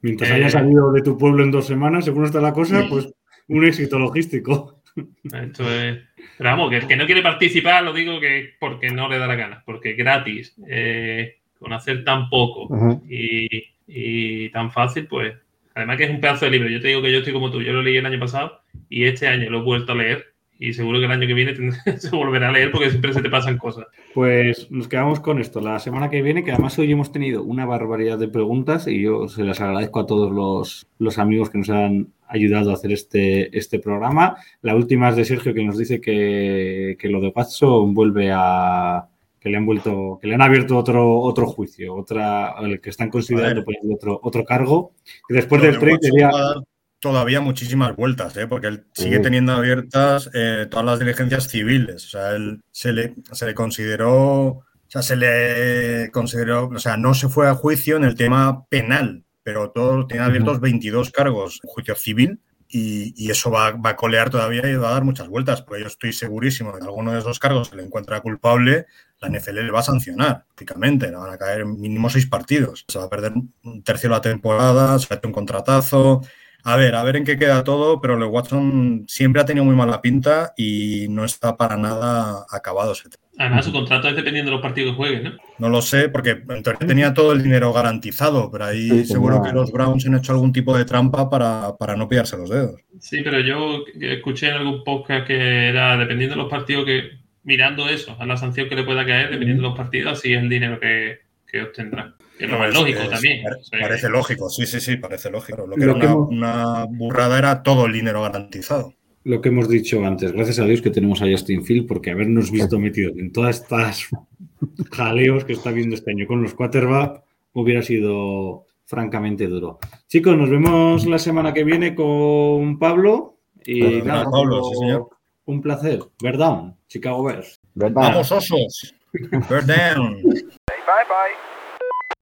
Mientras, mientras Eh, salido de tu pueblo en dos semanas, según está la cosa, pues un éxito logístico. esto es. Pero vamos, que el que no quiere participar lo digo que porque no le da la gana, porque gratis, eh, con hacer tan poco y, y tan fácil, pues. Además que es un pedazo de libro. Yo te digo que yo estoy como tú. Yo lo leí el año pasado y este año lo he vuelto a leer y seguro que el año que viene se volverá a leer porque siempre se te pasan cosas. Pues nos quedamos con esto. La semana que viene, que además hoy hemos tenido una barbaridad de preguntas y yo se las agradezco a todos los, los amigos que nos han ayudado a hacer este, este programa. La última es de Sergio que nos dice que, que lo de Watson vuelve a que le han vuelto, que le han abierto otro, otro juicio, otra, el que están considerando ponerle otro, otro cargo. Y después Lo del de trade Todavía muchísimas vueltas, ¿eh? porque él sigue Sí. teniendo abiertas eh, todas las diligencias civiles. O sea, él se le, se le consideró, o sea, se le consideró, o sea, no se fue a juicio en el tema penal, pero todo tiene abiertos 22 cargos en juicio civil. Y, y eso va, va a colear todavía y va a dar muchas vueltas, porque yo estoy segurísimo de que alguno de esos cargos se le encuentra culpable, la NFL le va a sancionar, prácticamente, le van a caer mínimo seis partidos. Se va a perder un tercio de la temporada, se va a hacer un contratazo. A ver, a ver en qué queda todo, pero lo de Watson siempre ha tenido muy mala pinta y no está para nada acabado. Además, su contrato es dependiendo de los partidos que jueguen, ¿no? No lo sé, porque en teoría tenía todo el dinero garantizado, pero ahí Sí, seguro que los Browns han hecho algún tipo de trampa para, para no pillarse los dedos. Sí, pero yo escuché en algún podcast que era dependiendo de los partidos que, mirando eso, a la sanción que le pueda caer, dependiendo de los partidos, así es el dinero que, que obtendrá. Que Es- lógico es- también. Parece lógico, sí, sí, sí, parece lógico. Lo que Lo era que una, hemos- una burrada era todo el dinero garantizado. lo que hemos dicho antes, gracias a Dios que tenemos a Justin Field, porque habernos visto metidos en todas estas jaleos que está viendo este año con los quarterback hubiera sido francamente duro. Chicos, nos vemos la semana que viene con Pablo y nada, Pablo, sí, señor. un placer. ¿Verdad? Chicago Bears. ¿Verdad? ¡Vamos, osos! Bird down. Bye bye.